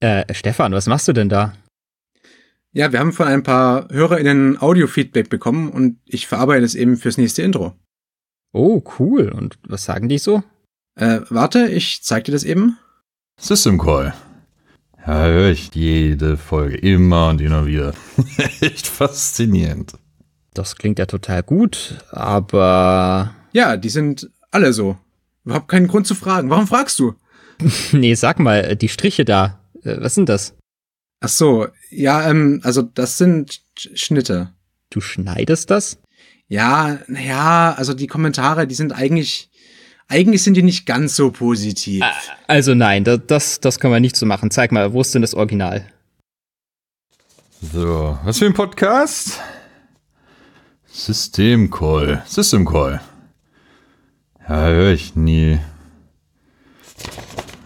Äh, Stefan, was machst du denn da? Ja, wir haben von ein paar HörerInnen Audio-Feedback bekommen und ich verarbeite es eben fürs nächste Intro. Oh, cool. Und was sagen die so? Äh, warte, ich zeig dir das eben. System Call. Ja, höre ich jede Folge immer und immer wieder. Echt faszinierend. Das klingt ja total gut, aber. Ja, die sind alle so. Überhaupt keinen Grund zu fragen. Warum fragst du? nee, sag mal, die Striche da. Äh, was sind das? Ach so, ja, ähm, also das sind Schnitte. Du schneidest das? Ja, naja, also die Kommentare, die sind eigentlich, eigentlich sind die nicht ganz so positiv. Also nein, das, das kann man nicht so machen. Zeig mal, wo ist denn das Original? So, was für ein Podcast? System Call. System Call. Ja, höre ich nie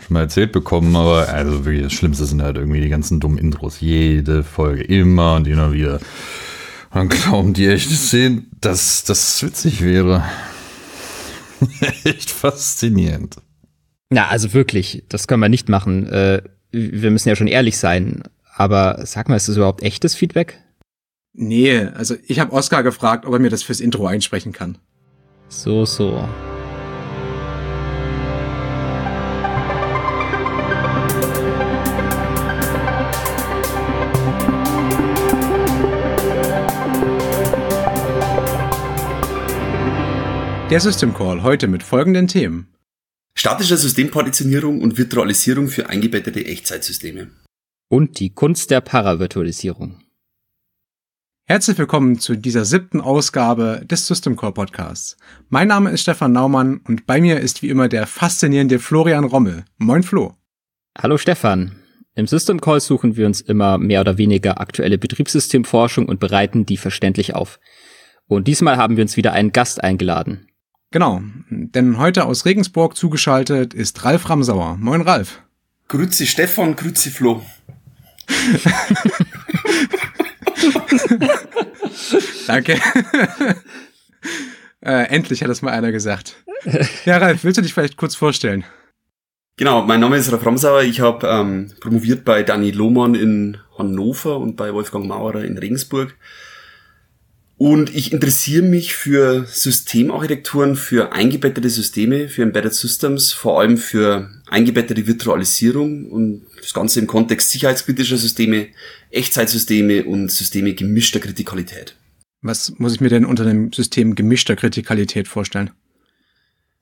schon mal erzählt bekommen, aber also wirklich das Schlimmste sind halt irgendwie die ganzen dummen Intros. Jede Folge, immer und immer wieder. dann glauben die echt sehen, dass das witzig wäre. echt faszinierend. Na, also wirklich, das können wir nicht machen. Äh, wir müssen ja schon ehrlich sein. Aber sag mal, ist das überhaupt echtes Feedback? Nee, also ich habe Oscar gefragt, ob er mir das fürs Intro einsprechen kann. So, so. Der System Call heute mit folgenden Themen. Statische Systempartitionierung und Virtualisierung für eingebettete Echtzeitsysteme. Und die Kunst der Paravirtualisierung. Herzlich willkommen zu dieser siebten Ausgabe des System Call Podcasts. Mein Name ist Stefan Naumann und bei mir ist wie immer der faszinierende Florian Rommel. Moin Flo. Hallo Stefan. Im System Call suchen wir uns immer mehr oder weniger aktuelle Betriebssystemforschung und bereiten die verständlich auf. Und diesmal haben wir uns wieder einen Gast eingeladen. Genau, denn heute aus Regensburg zugeschaltet ist Ralf Ramsauer. Moin Ralf. Grüezi Stefan, grüezi Flo. Danke. äh, endlich hat das mal einer gesagt. Ja, Ralf, willst du dich vielleicht kurz vorstellen? Genau, mein Name ist Ralf Ramsauer. Ich habe ähm, promoviert bei Dani Lohmann in Hannover und bei Wolfgang Maurer in Regensburg. Und ich interessiere mich für Systemarchitekturen, für eingebettete Systeme, für Embedded Systems, vor allem für eingebettete Virtualisierung und das Ganze im Kontext sicherheitskritischer Systeme, Echtzeitsysteme und Systeme gemischter Kritikalität. Was muss ich mir denn unter dem System gemischter Kritikalität vorstellen?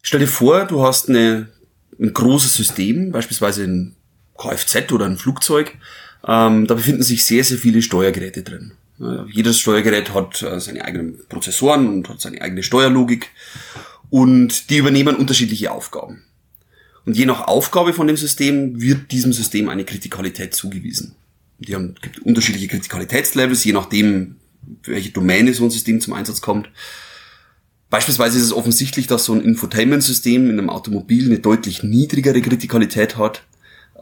Stell dir vor, du hast eine, ein großes System, beispielsweise ein Kfz oder ein Flugzeug. Ähm, da befinden sich sehr, sehr viele Steuergeräte drin. Jedes Steuergerät hat äh, seine eigenen Prozessoren und hat seine eigene Steuerlogik und die übernehmen unterschiedliche Aufgaben. Und je nach Aufgabe von dem System wird diesem System eine Kritikalität zugewiesen. Die haben, gibt unterschiedliche Kritikalitätslevels, je nachdem, welche Domäne so ein System zum Einsatz kommt. Beispielsweise ist es offensichtlich, dass so ein Infotainment-System in einem Automobil eine deutlich niedrigere Kritikalität hat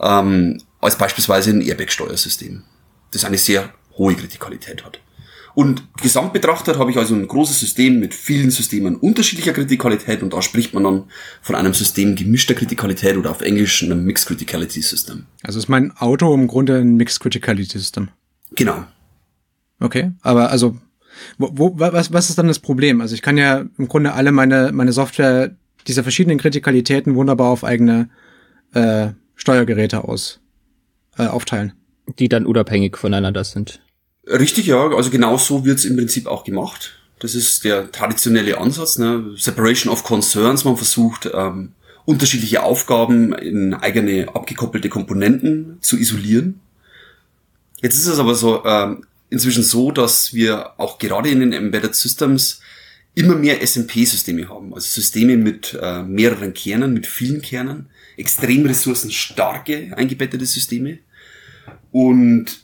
ähm, als beispielsweise ein Airbag-Steuersystem. Das ist eine sehr hohe Kritikalität hat. Und gesamt betrachtet habe ich also ein großes System mit vielen Systemen unterschiedlicher Kritikalität und da spricht man dann von einem System gemischter Kritikalität oder auf Englisch einem Mixed Criticality System. Also ist mein Auto im Grunde ein Mixed Criticality System. Genau. Okay, aber also wo, wo, was, was ist dann das Problem? Also ich kann ja im Grunde alle meine, meine Software dieser verschiedenen Kritikalitäten wunderbar auf eigene äh, Steuergeräte aus äh, aufteilen. Die dann unabhängig voneinander sind. Richtig, ja. Also genau so wird's im Prinzip auch gemacht. Das ist der traditionelle Ansatz, ne? Separation of Concerns. Man versucht, ähm, unterschiedliche Aufgaben in eigene abgekoppelte Komponenten zu isolieren. Jetzt ist es aber so, ähm, inzwischen so, dass wir auch gerade in den Embedded Systems immer mehr SMP-Systeme haben. Also Systeme mit äh, mehreren Kernen, mit vielen Kernen, extrem ressourcenstarke eingebettete Systeme. Und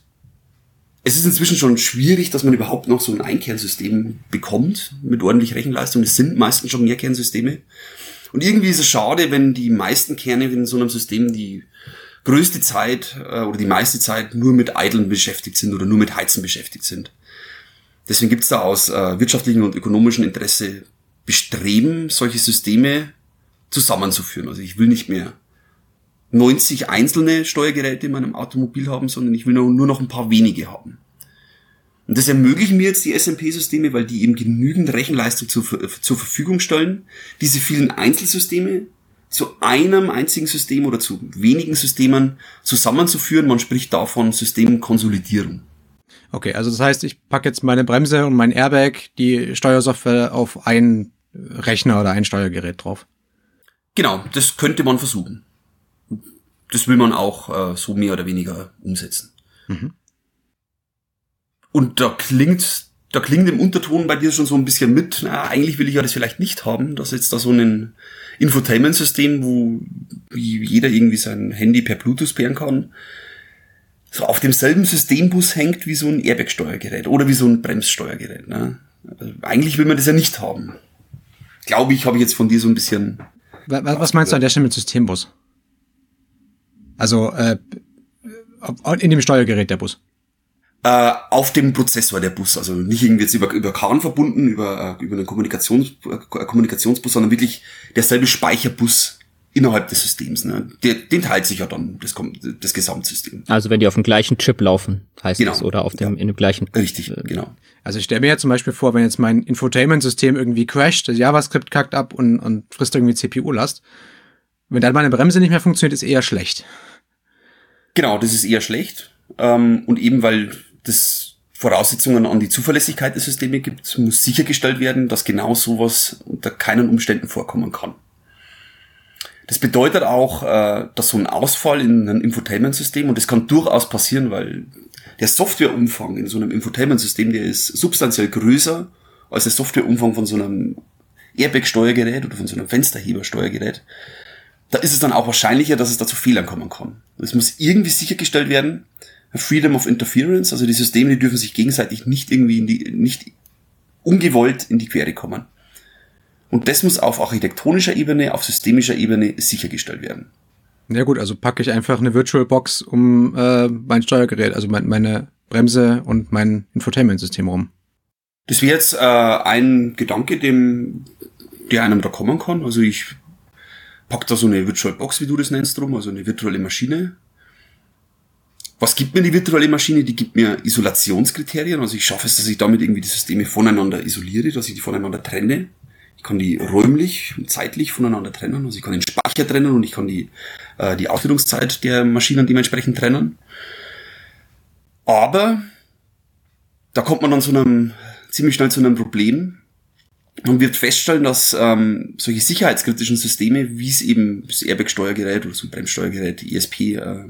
es ist inzwischen schon schwierig, dass man überhaupt noch so ein Einkernsystem bekommt mit ordentlich Rechenleistung. Es sind meistens schon Mehrkernsysteme. Und irgendwie ist es schade, wenn die meisten Kerne in so einem System die größte Zeit äh, oder die meiste Zeit nur mit Idlen beschäftigt sind oder nur mit Heizen beschäftigt sind. Deswegen gibt es da aus äh, wirtschaftlichem und ökonomischem Interesse Bestreben, solche Systeme zusammenzuführen. Also ich will nicht mehr 90 einzelne Steuergeräte in meinem Automobil haben, sondern ich will nur, noch ein paar wenige haben. Und das ermöglichen mir jetzt die SMP-Systeme, weil die eben genügend Rechenleistung zur, zur Verfügung stellen, diese vielen Einzelsysteme zu einem einzigen System oder zu wenigen Systemen zusammenzuführen. Man spricht davon Systemkonsolidierung. Okay, also das heißt, ich packe jetzt meine Bremse und mein Airbag, die Steuersoftware auf einen Rechner oder ein Steuergerät drauf. Genau, das könnte man versuchen. Das will man auch äh, so mehr oder weniger umsetzen. Mhm. Und da klingt, da klingt im Unterton bei dir schon so ein bisschen mit, na, eigentlich will ich ja das vielleicht nicht haben, dass jetzt da so ein Infotainment-System, wo jeder irgendwie sein Handy per Bluetooth pairen kann, so auf demselben Systembus hängt wie so ein Airbag-Steuergerät oder wie so ein Bremssteuergerät. Ne? Also eigentlich will man das ja nicht haben. Glaube ich, habe ich jetzt von dir so ein bisschen. Was, was meinst du an der Stelle mit Systembus? Also äh, in dem Steuergerät der Bus äh, auf dem Prozessor der Bus. Also nicht irgendwie jetzt über, über CAN verbunden, über, äh, über einen Kommunikations, äh, Kommunikationsbus, sondern wirklich derselbe Speicherbus innerhalb des Systems. Ne? Der, den teilt sich ja dann das, das Gesamtsystem. Also wenn die auf dem gleichen Chip laufen, heißt genau. das, oder auf dem, ja. in dem gleichen. Richtig, äh, genau. Also ich stelle mir ja zum Beispiel vor, wenn jetzt mein Infotainment-System irgendwie crasht, das JavaScript kackt ab und, und frisst irgendwie CPU-Last. Wenn dann meine Bremse nicht mehr funktioniert, ist eher schlecht. Genau, das ist eher schlecht. Ähm, und eben weil das Voraussetzungen an die Zuverlässigkeit der Systeme gibt, muss sichergestellt werden, dass genau sowas unter keinen Umständen vorkommen kann. Das bedeutet auch, äh, dass so ein Ausfall in einem Infotainment-System, und das kann durchaus passieren, weil der Softwareumfang in so einem Infotainment-System, der ist substanziell größer als der Softwareumfang von so einem Airbag-Steuergerät oder von so einem Fensterheber-Steuergerät. Da ist es dann auch wahrscheinlicher, dass es da zu Fehlern kommen kann. Es muss irgendwie sichergestellt werden, Freedom of Interference, also die Systeme, die dürfen sich gegenseitig nicht irgendwie in die, nicht ungewollt in die Quere kommen. Und das muss auf architektonischer Ebene, auf systemischer Ebene sichergestellt werden. Ja gut, also packe ich einfach eine VirtualBox um äh, mein Steuergerät, also mein, meine Bremse und mein Infotainment-System rum. Das wäre jetzt äh, ein Gedanke, dem, der einem da kommen kann. Also ich pack da so eine VirtualBox, wie du das nennst, drum, also eine virtuelle Maschine was gibt mir die virtuelle Maschine? Die gibt mir Isolationskriterien. Also ich schaffe es, dass ich damit irgendwie die Systeme voneinander isoliere, dass ich die voneinander trenne. Ich kann die räumlich und zeitlich voneinander trennen. Also ich kann den Speicher trennen und ich kann die, äh, die Ausführungszeit der Maschinen dementsprechend trennen. Aber da kommt man dann zu einem, ziemlich schnell zu einem Problem. Man wird feststellen, dass ähm, solche sicherheitskritischen Systeme, wie es eben das Airbag-Steuergerät oder so ein Bremssteuergerät, ESP, äh,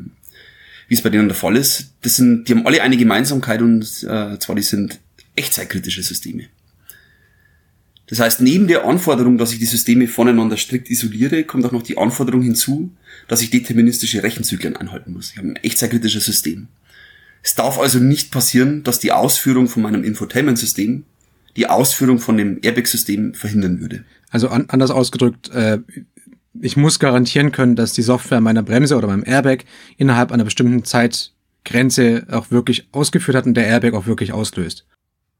wie es bei denen der Fall ist, das sind, die haben alle eine Gemeinsamkeit und äh, zwar die sind echtzeitkritische Systeme. Das heißt, neben der Anforderung, dass ich die Systeme voneinander strikt isoliere, kommt auch noch die Anforderung hinzu, dass ich deterministische Rechenzyklen einhalten muss. Ich habe ein echtzeitkritisches System. Es darf also nicht passieren, dass die Ausführung von meinem Infotainment-System die Ausführung von dem Airbag-System verhindern würde. Also an, anders ausgedrückt, äh, ich muss garantieren können, dass die Software meiner Bremse oder meinem Airbag innerhalb einer bestimmten Zeitgrenze auch wirklich ausgeführt hat und der Airbag auch wirklich auslöst.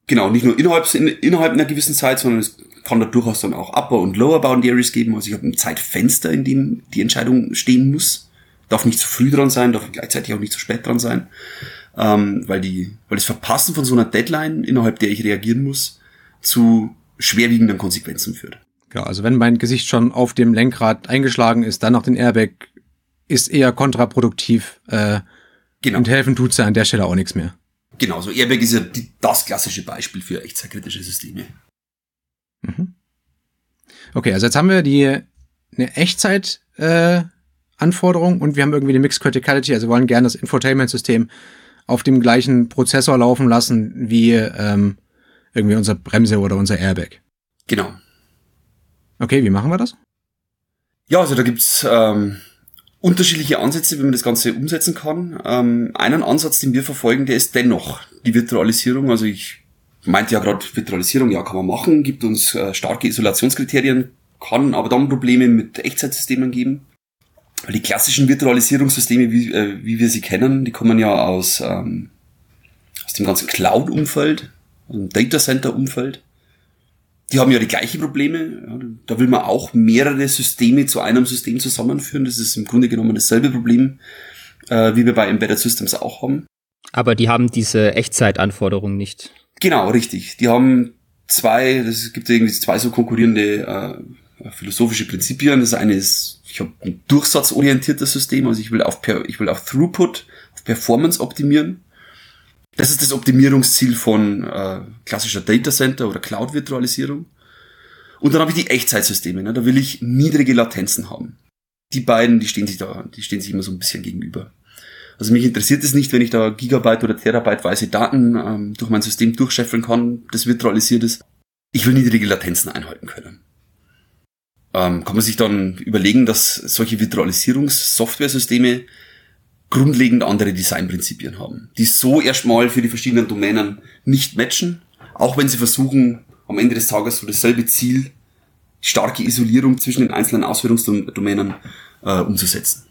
Genau, nicht nur innerhalb, innerhalb einer gewissen Zeit, sondern es kann da durchaus dann auch Upper- und Lower Boundaries geben. Also ich habe ein Zeitfenster, in dem die Entscheidung stehen muss. Darf nicht zu früh dran sein, darf gleichzeitig auch nicht zu spät dran sein. Ähm, weil, die, weil das Verpassen von so einer Deadline, innerhalb der ich reagieren muss, zu schwerwiegenden Konsequenzen führt. Ja, also wenn mein Gesicht schon auf dem Lenkrad eingeschlagen ist, dann noch den Airbag, ist eher kontraproduktiv. Äh, genau. Und helfen tut's ja an der Stelle auch nichts mehr. Genau, so Airbag ist ja die, das klassische Beispiel für echtzeitkritische Systeme. Mhm. Okay, also jetzt haben wir die eine Echtzeit äh, Anforderung und wir haben irgendwie eine Mixed Criticality, also wollen gerne das Infotainment-System auf dem gleichen Prozessor laufen lassen wie ähm, irgendwie unser Bremse oder unser Airbag. Genau. Okay, wie machen wir das? Ja, also da gibt's ähm, unterschiedliche Ansätze, wie man das Ganze umsetzen kann. Ähm, einen Ansatz, den wir verfolgen, der ist dennoch die Virtualisierung. Also ich meinte ja gerade, Virtualisierung, ja, kann man machen, gibt uns äh, starke Isolationskriterien, kann aber dann Probleme mit Echtzeitsystemen geben. Weil die klassischen Virtualisierungssysteme, wie, äh, wie wir sie kennen, die kommen ja aus, ähm, aus dem ganzen Cloud-Umfeld, dem Data Center-Umfeld. die haben ja die gleichen Probleme. Ja, da will man auch mehrere Systeme zu einem System zusammenführen. Das ist im Grunde genommen dasselbe Problem, äh, wie wir bei Embedded Systems auch haben. Aber die haben diese Echtzeitanforderungen nicht. Genau, richtig. Die haben zwei, es gibt irgendwie zwei so konkurrierende äh, philosophische Prinzipien. Das eine ist, ich habe ein durchsatzorientiertes System, also ich will auf, per, ich will auf Throughput, auf Performance optimieren. Das ist das Optimierungsziel von äh, klassischer Data Center oder Cloud-Virtualisierung. Und dann habe ich die Echtzeitsysteme. Ne? Da will ich niedrige Latenzen haben. Die beiden, die stehen sich da, die stehen sich immer so ein bisschen gegenüber. Also mich interessiert es nicht, wenn ich da Gigabyte oder Terabyte weise Daten ähm, durch mein System durchscheffeln kann, das virtualisiert ist. Ich will niedrige Latenzen einhalten können. Ähm, kann man sich dann überlegen, dass solche Virtualisierungssoftware-Systeme grundlegend andere Designprinzipien haben, die so erstmal für die verschiedenen Domänen nicht matchen, auch wenn sie versuchen, am Ende des Tages so dasselbe Ziel, starke Isolierung zwischen den einzelnen Ausführungsdomänen äh, umzusetzen.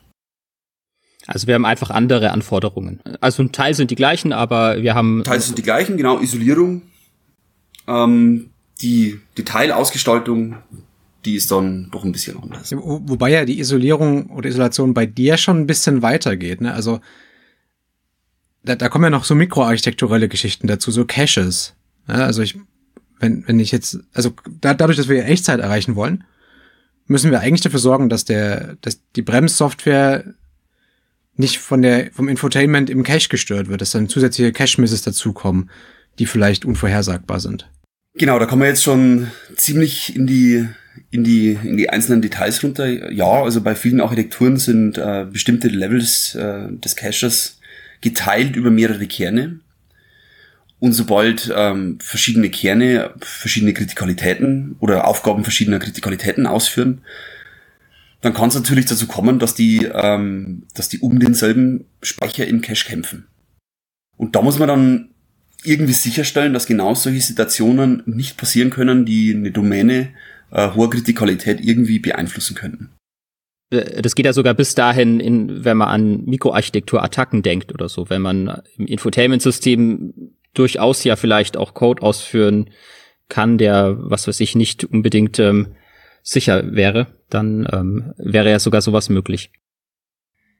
Also wir haben einfach andere Anforderungen. Also ein Teil sind die gleichen, aber wir haben. Teil sind die gleichen, genau, Isolierung. Ähm, die Detailausgestaltung, die ist dann doch ein bisschen anders. Wo, wobei ja die Isolierung oder Isolation bei dir schon ein bisschen weitergeht. Ne? Also da, da kommen ja noch so mikroarchitekturelle Geschichten dazu, so Caches. Ja, also ich, wenn, wenn ich jetzt, also da, dadurch, dass wir Echtzeit erreichen wollen, müssen wir eigentlich dafür sorgen, dass der, dass die Bremssoftware nicht von der, vom Infotainment im Cache gestört wird, dass dann zusätzliche Cache-Misses dazukommen, die vielleicht unvorhersagbar sind. Genau, da kommen wir jetzt schon ziemlich in die, in die, in die einzelnen Details runter. Ja, also bei vielen Architekturen sind äh, bestimmte Levels äh, des Caches geteilt über mehrere Kerne. Und sobald ähm, verschiedene Kerne verschiedene Kritikalitäten oder Aufgaben verschiedener Kritikalitäten ausführen, dann kann es natürlich dazu kommen, dass die, ähm, dass die um denselben Speicher im Cache kämpfen. Und da muss man dann irgendwie sicherstellen, dass genau solche Situationen nicht passieren können, die eine Domäne äh, hoher Kritikalität irgendwie beeinflussen könnten. Äh, das geht ja sogar bis dahin, in, wenn man an Mikroarchitektur-Attacken denkt oder so, wenn man im Infotainment-System durchaus ja vielleicht auch Code ausführen kann, der, was weiß ich, nicht unbedingt ähm, sicher wäre, dann ähm, wäre ja sogar sowas möglich.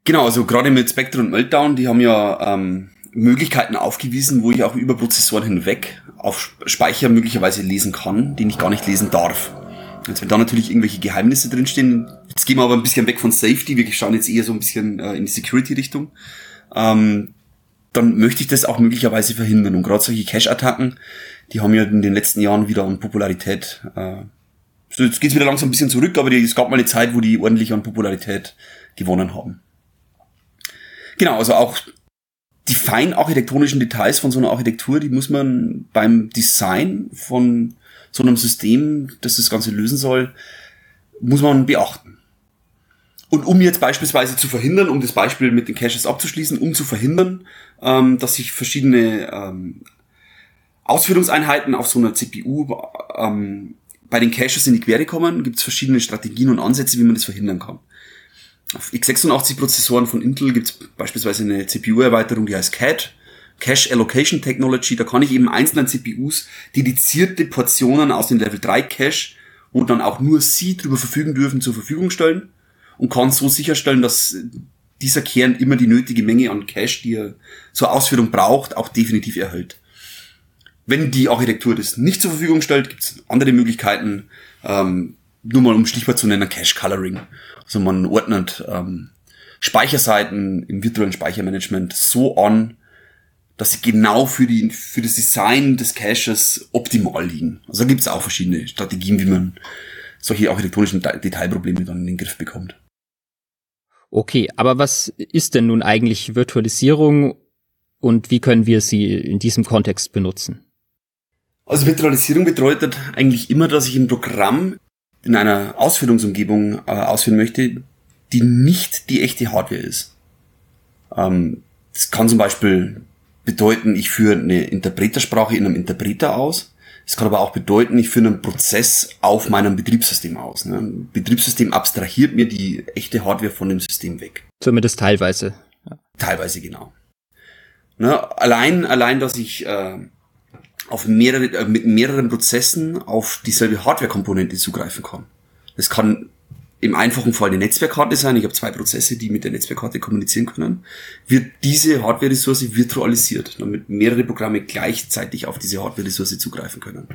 Genau, also gerade mit Spectre und Meltdown, die haben ja ähm, Möglichkeiten aufgewiesen, wo ich auch über Prozessoren hinweg auf Speicher möglicherweise lesen kann, den ich gar nicht lesen darf. Jetzt wenn da natürlich irgendwelche Geheimnisse drinstehen, jetzt gehen wir aber ein bisschen weg von Safety, wir schauen jetzt eher so ein bisschen äh, in die Security-Richtung, ähm, dann möchte ich das auch möglicherweise verhindern. Und gerade solche Cache-Attacken, die haben ja in den letzten Jahren wieder an Popularität äh, so, jetzt geht's wieder langsam ein bisschen zurück, aber die, es gab mal eine Zeit, wo die ordentlich an Popularität gewonnen haben. Genau, also auch die fein architektonischen Details von so einer Architektur, die muss man beim Design von so einem System, das das Ganze lösen soll, muss man beachten. Und um jetzt beispielsweise zu verhindern, um das Beispiel mit den Caches abzuschließen, um zu verhindern, ähm, dass sich verschiedene ähm, Ausführungseinheiten auf so einer CPU ähm, bei den Caches in die Quere kommen, gibt es verschiedene Strategien und Ansätze, wie man das verhindern kann. Auf x86-Prozessoren von Intel gibt es beispielsweise eine CPU-Erweiterung, die heißt CAD, Cache Allocation Technology. Da kann ich eben einzelnen CPUs dedizierte Portionen aus dem Level 3 Cache, wo dann auch nur sie darüber verfügen dürfen, zur Verfügung stellen und kann so sicherstellen, dass dieser Kern immer die nötige Menge an Cache, die er zur Ausführung braucht, auch definitiv erhält. Wenn die Architektur das nicht zur Verfügung stellt, gibt es andere Möglichkeiten, ähm, nur mal um Stichwort zu nennen, Cache Coloring. Also man ordnet ähm, Speicherseiten im virtuellen Speichermanagement so an, dass sie genau für, die, für das Design des Caches optimal liegen. Also da gibt es auch verschiedene Strategien, wie man solche architektonischen Detailprobleme dann in den Griff bekommt. Okay, aber was ist denn nun eigentlich Virtualisierung und wie können wir sie in diesem Kontext benutzen? Also Virtualisierung bedeutet eigentlich immer, dass ich ein Programm in einer Ausführungsumgebung äh, ausführen möchte, die nicht die echte Hardware ist. Ähm, das kann zum Beispiel bedeuten, ich führe eine Interpretersprache in einem Interpreter aus. Es kann aber auch bedeuten, ich führe einen Prozess auf meinem Betriebssystem aus. Ne? Ein Betriebssystem abstrahiert mir die echte Hardware von dem System weg. Zumindest teilweise. Ja. Teilweise, genau. Ne? Allein, allein, dass ich äh, auf mehrere, äh, mit mehreren Prozessen auf dieselbe Hardware-Komponente zugreifen kann. Das kann im einfachen Fall eine Netzwerkkarte sein. Ich habe zwei Prozesse, die mit der Netzwerkkarte kommunizieren können. Wird diese Hardware-Ressource virtualisiert, damit mehrere Programme gleichzeitig auf diese Hardware-Ressource zugreifen können.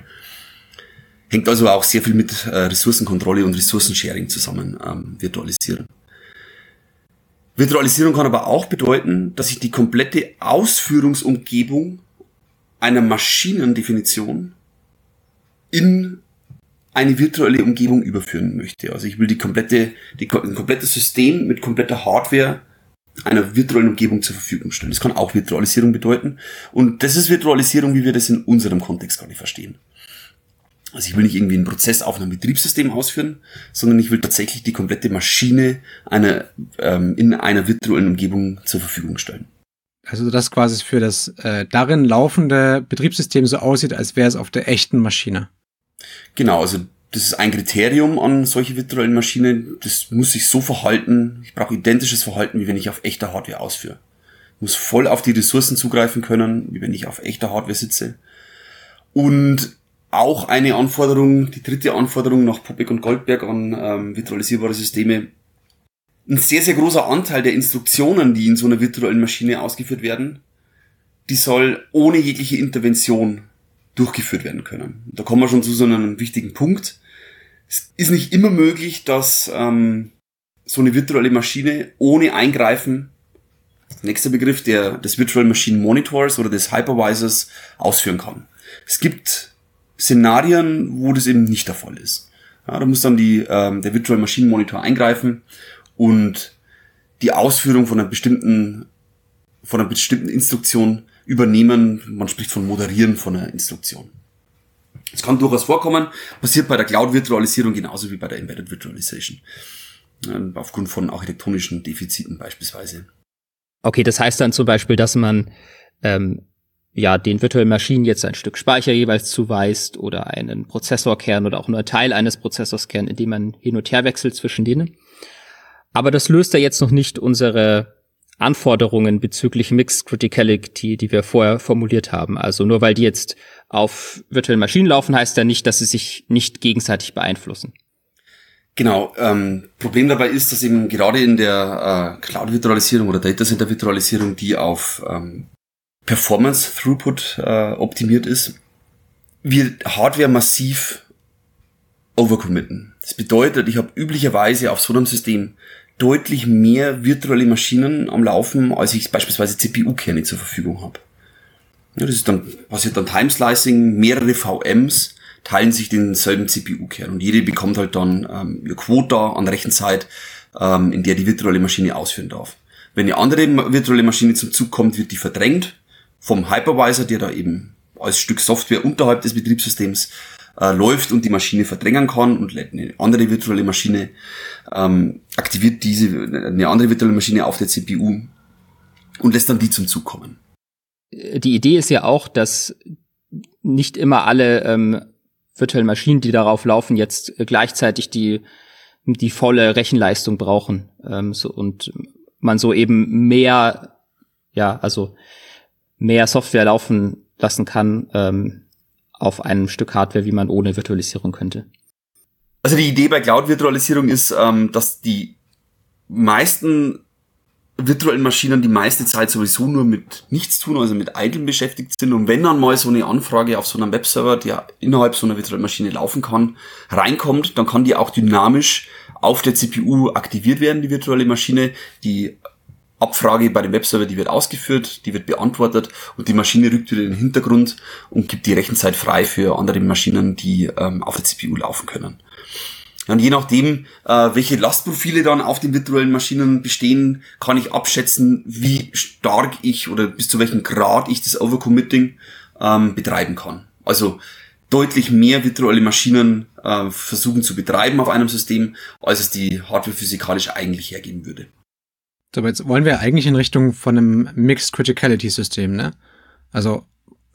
Hängt also auch sehr viel mit äh, Ressourcenkontrolle und Ressourcensharing zusammen, ähm, virtualisieren. Virtualisierung kann aber auch bedeuten, dass ich die komplette Ausführungsumgebung einer Maschinendefinition in eine virtuelle Umgebung überführen möchte. Also ich will die komplette, die, ein komplettes System mit kompletter Hardware einer virtuellen Umgebung zur Verfügung stellen. Das kann auch Virtualisierung bedeuten. Und das ist Virtualisierung, wie wir das in unserem Kontext gerade verstehen. Also ich will nicht irgendwie einen Prozess auf einem Betriebssystem ausführen, sondern ich will tatsächlich die komplette Maschine einer, ähm, in einer virtuellen Umgebung zur Verfügung stellen. Also das quasi für das äh, darin laufende Betriebssystem so aussieht, als wäre es auf der echten Maschine. Genau, also das ist ein Kriterium an solche virtuellen Maschinen. Das muss sich so verhalten. Ich brauche identisches Verhalten, wie wenn ich auf echter Hardware ausführe. Ich muss voll auf die Ressourcen zugreifen können, wie wenn ich auf echter Hardware sitze. Und auch eine Anforderung, die dritte Anforderung nach Popek und Goldberg an ähm, virtualisierbare Systeme. Ein sehr, sehr großer Anteil der Instruktionen, die in so einer virtuellen Maschine ausgeführt werden, die soll ohne jegliche Intervention durchgeführt werden können. Da kommen wir schon zu so einem wichtigen Punkt. Es ist nicht immer möglich, dass ähm, so eine virtuelle Maschine ohne Eingreifen, nächster Begriff, der des Virtual Machine Monitors oder des Hypervisors ausführen kann. Es gibt Szenarien, wo das eben nicht der Fall ist. Ja, da muss dann die, ähm, der Virtual Machine Monitor eingreifen und die Ausführung von einer bestimmten, von einer bestimmten Instruktion übernehmen. Man spricht von Moderieren von einer Instruktion. Das kann durchaus vorkommen, passiert bei der Cloud-Virtualisierung genauso wie bei der Embedded Virtualization. Ähm, aufgrund von architektonischen Defiziten beispielsweise. Okay, das heißt dann zum Beispiel, dass man ähm, ja den virtuellen Maschinen jetzt ein Stück Speicher jeweils zuweist oder einen Prozessorkern oder auch nur Teil eines Prozessorskern, indem man hin und her wechselt zwischen denen. Aber das löst ja jetzt noch nicht unsere Anforderungen bezüglich Mixed Criticality, die wir vorher formuliert haben. Also nur weil die jetzt auf virtuellen Maschinen laufen, heißt ja nicht, dass sie sich nicht gegenseitig beeinflussen. Genau. Ähm, Problem dabei ist, dass eben gerade in der äh, Cloud-Virtualisierung oder Data Center-Virtualisierung, die auf ähm, Performance Throughput äh, optimiert ist, wir Hardware massiv overcommitten. Das bedeutet, ich habe üblicherweise auf so einem System deutlich mehr virtuelle Maschinen am Laufen, als ich beispielsweise CPU-Kerne zur Verfügung habe. Ja, das ist dann, passiert dann Timeslicing, mehrere VMs teilen sich denselben CPU-Kern und jede bekommt halt dann ähm, eine Quota an Rechenzeit, ähm, in der die virtuelle Maschine ausführen darf. Wenn eine andere virtuelle Maschine zum Zug kommt, wird die verdrängt vom Hypervisor, der da eben als Stück Software unterhalb des Betriebssystems äh, läuft und die Maschine verdrängen kann und eine andere virtuelle Maschine ähm, aktiviert diese, eine andere virtuelle Maschine auf der CPU und lässt dann die zum Zug kommen. Die Idee ist ja auch, dass nicht immer alle ähm, virtuellen Maschinen, die darauf laufen, jetzt gleichzeitig die, die volle Rechenleistung brauchen ähm, so, und man so eben mehr, ja, also mehr Software laufen lassen kann, ähm, auf einem Stück Hardware, wie man ohne Virtualisierung könnte. Also die Idee bei Cloud-Virtualisierung ist, ähm, dass die meisten virtuellen Maschinen die meiste Zeit sowieso nur mit nichts tun, also mit Idle beschäftigt sind. Und wenn dann mal so eine Anfrage auf so einem Webserver, der innerhalb so einer virtuellen Maschine laufen kann, reinkommt, dann kann die auch dynamisch auf der CPU aktiviert werden, die virtuelle Maschine. Die Abfrage bei dem Webserver, die wird ausgeführt, die wird beantwortet und die Maschine rückt wieder in den Hintergrund und gibt die Rechenzeit frei für andere Maschinen, die ähm, auf der CPU laufen können. Und je nachdem, äh, welche Lastprofile dann auf den virtuellen Maschinen bestehen, kann ich abschätzen, wie stark ich oder bis zu welchem Grad ich das Overcommitting ähm, betreiben kann. Also deutlich mehr virtuelle Maschinen äh, versuchen zu betreiben auf einem System, als es die Hardware physikalisch eigentlich hergeben würde. So, jetzt wollen wir eigentlich in Richtung von einem Mixed Criticality System, ne? Also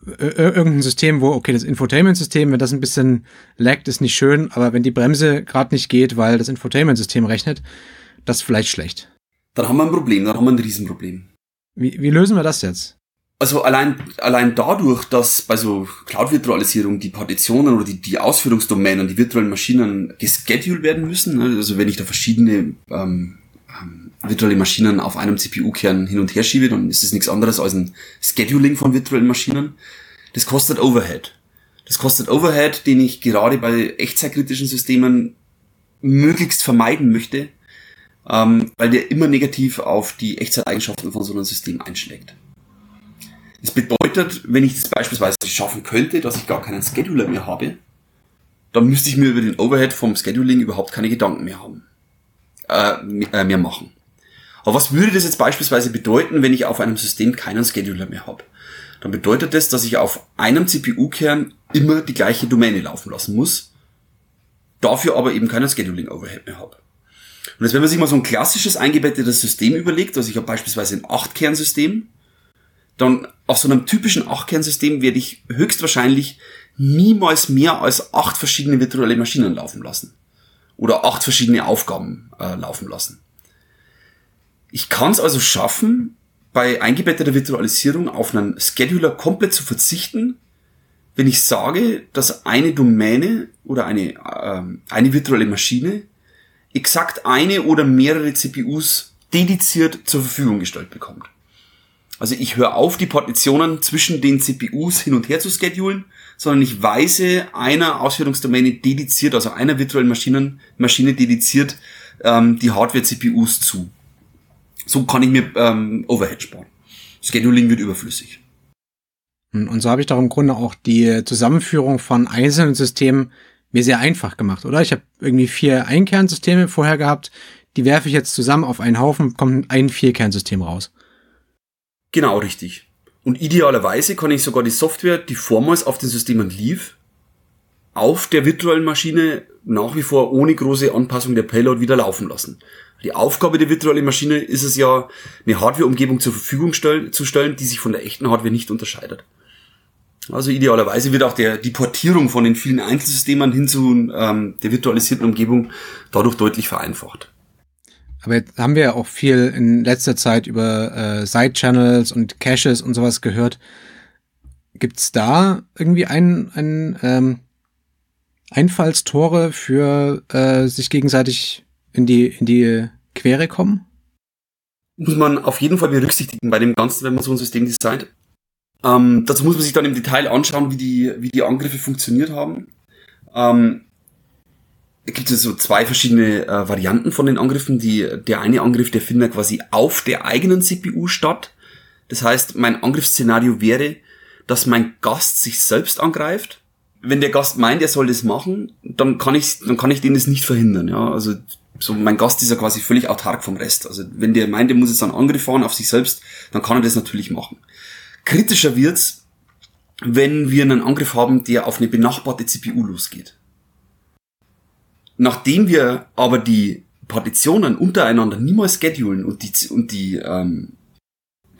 irgendein System, wo, okay, das Infotainment-System, wenn das ein bisschen laggt, ist nicht schön, aber wenn die Bremse gerade nicht geht, weil das Infotainment-System rechnet, das ist vielleicht schlecht. Dann haben wir ein Problem, dann haben wir ein Riesenproblem. Wie, wie lösen wir das jetzt? Also allein, allein dadurch, dass bei so Cloud-Virtualisierung die Partitionen oder die, die Ausführungsdomänen, die virtuellen Maschinen gescheduled werden müssen, ne? also wenn ich da verschiedene ähm, ähm, virtuelle Maschinen auf einem CPU-Kern hin und her schiebe, dann ist es nichts anderes als ein Scheduling von virtuellen Maschinen. Das kostet Overhead. Das kostet Overhead, den ich gerade bei echtzeitkritischen Systemen möglichst vermeiden möchte, ähm, weil der immer negativ auf die Echtzeiteigenschaften von so einem System einschlägt. Das bedeutet, wenn ich das beispielsweise schaffen könnte, dass ich gar keinen Scheduler mehr habe, dann müsste ich mir über den Overhead vom Scheduling überhaupt keine Gedanken mehr haben, äh, äh, mehr machen. Aber was würde das jetzt beispielsweise bedeuten, wenn ich auf einem System keinen Scheduler mehr habe? Dann bedeutet das, dass ich auf einem CPU-Kern immer die gleiche Domäne laufen lassen muss, dafür aber eben keinen Scheduling-Overhead mehr habe. Und jetzt, wenn man sich mal so ein klassisches eingebettetes System überlegt, also ich habe beispielsweise ein 8-Kern-System, dann auf so einem typischen 8-Kernsystem werde ich höchstwahrscheinlich niemals mehr als acht verschiedene virtuelle Maschinen laufen lassen. Oder acht verschiedene Aufgaben äh, laufen lassen. Ich kann es also schaffen, bei eingebetteter Virtualisierung auf einen Scheduler komplett zu verzichten, wenn ich sage, dass eine Domäne oder eine, äh, eine virtuelle Maschine exakt eine oder mehrere CPUs dediziert zur Verfügung gestellt bekommt. Also ich höre auf, die Partitionen zwischen den CPUs hin und her zu schedulen, sondern ich weise einer Ausführungsdomäne dediziert, also einer virtuellen Maschinen, Maschine dediziert ähm, die Hardware-CPUs zu. So kann ich mir ähm, Overhead sparen. Scheduling wird überflüssig. Und so habe ich doch im Grunde auch die Zusammenführung von einzelnen Systemen mir sehr einfach gemacht, oder? Ich habe irgendwie vier Einkernsysteme vorher gehabt, die werfe ich jetzt zusammen auf einen Haufen, kommt ein Vierkernsystem raus. Genau, richtig. Und idealerweise kann ich sogar die Software, die vormals auf den Systemen lief, auf der virtuellen Maschine nach wie vor ohne große Anpassung der Payload wieder laufen lassen. Die Aufgabe der virtuellen Maschine ist es ja, eine Hardware-Umgebung zur Verfügung stell zu stellen, die sich von der echten Hardware nicht unterscheidet. Also idealerweise wird auch der, die Portierung von den vielen Einzelsystemen hin zu ähm, der virtualisierten Umgebung dadurch deutlich vereinfacht. Aber jetzt haben wir ja auch viel in letzter Zeit über äh, Side-Channels und Caches und sowas gehört. Gibt's da irgendwie ein, ein ähm, Einfallstore für äh, sich gegenseitig in die, in die Quere kommen? Muss man auf jeden Fall berücksichtigen bei dem Ganzen, wenn man so ein System designt. Ähm, dazu muss man sich dann im Detail anschauen, wie die, wie die Angriffe funktioniert haben. Ähm, gibt so zwei verschiedene äh, Varianten von den Angriffen. Die, der eine Angriff, der findet quasi auf der eigenen CPU statt. Das heißt, mein Angriffsszenario wäre, dass mein Gast sich selbst angreift. Wenn der Gast meint, er soll das machen, dann kann ich, dann kann ich den das nicht verhindern. Ja, also so mein Gast ist ja quasi völlig autark vom Rest. Also wenn der meint, der muss jetzt einen Angriff fahren auf sich selbst, dann kann er das natürlich machen. Kritischer wird's, wenn wir einen Angriff haben, der auf eine benachbarte CPU losgeht. Nachdem wir aber die Partitionen untereinander niemals schedulen und die, und die ähm,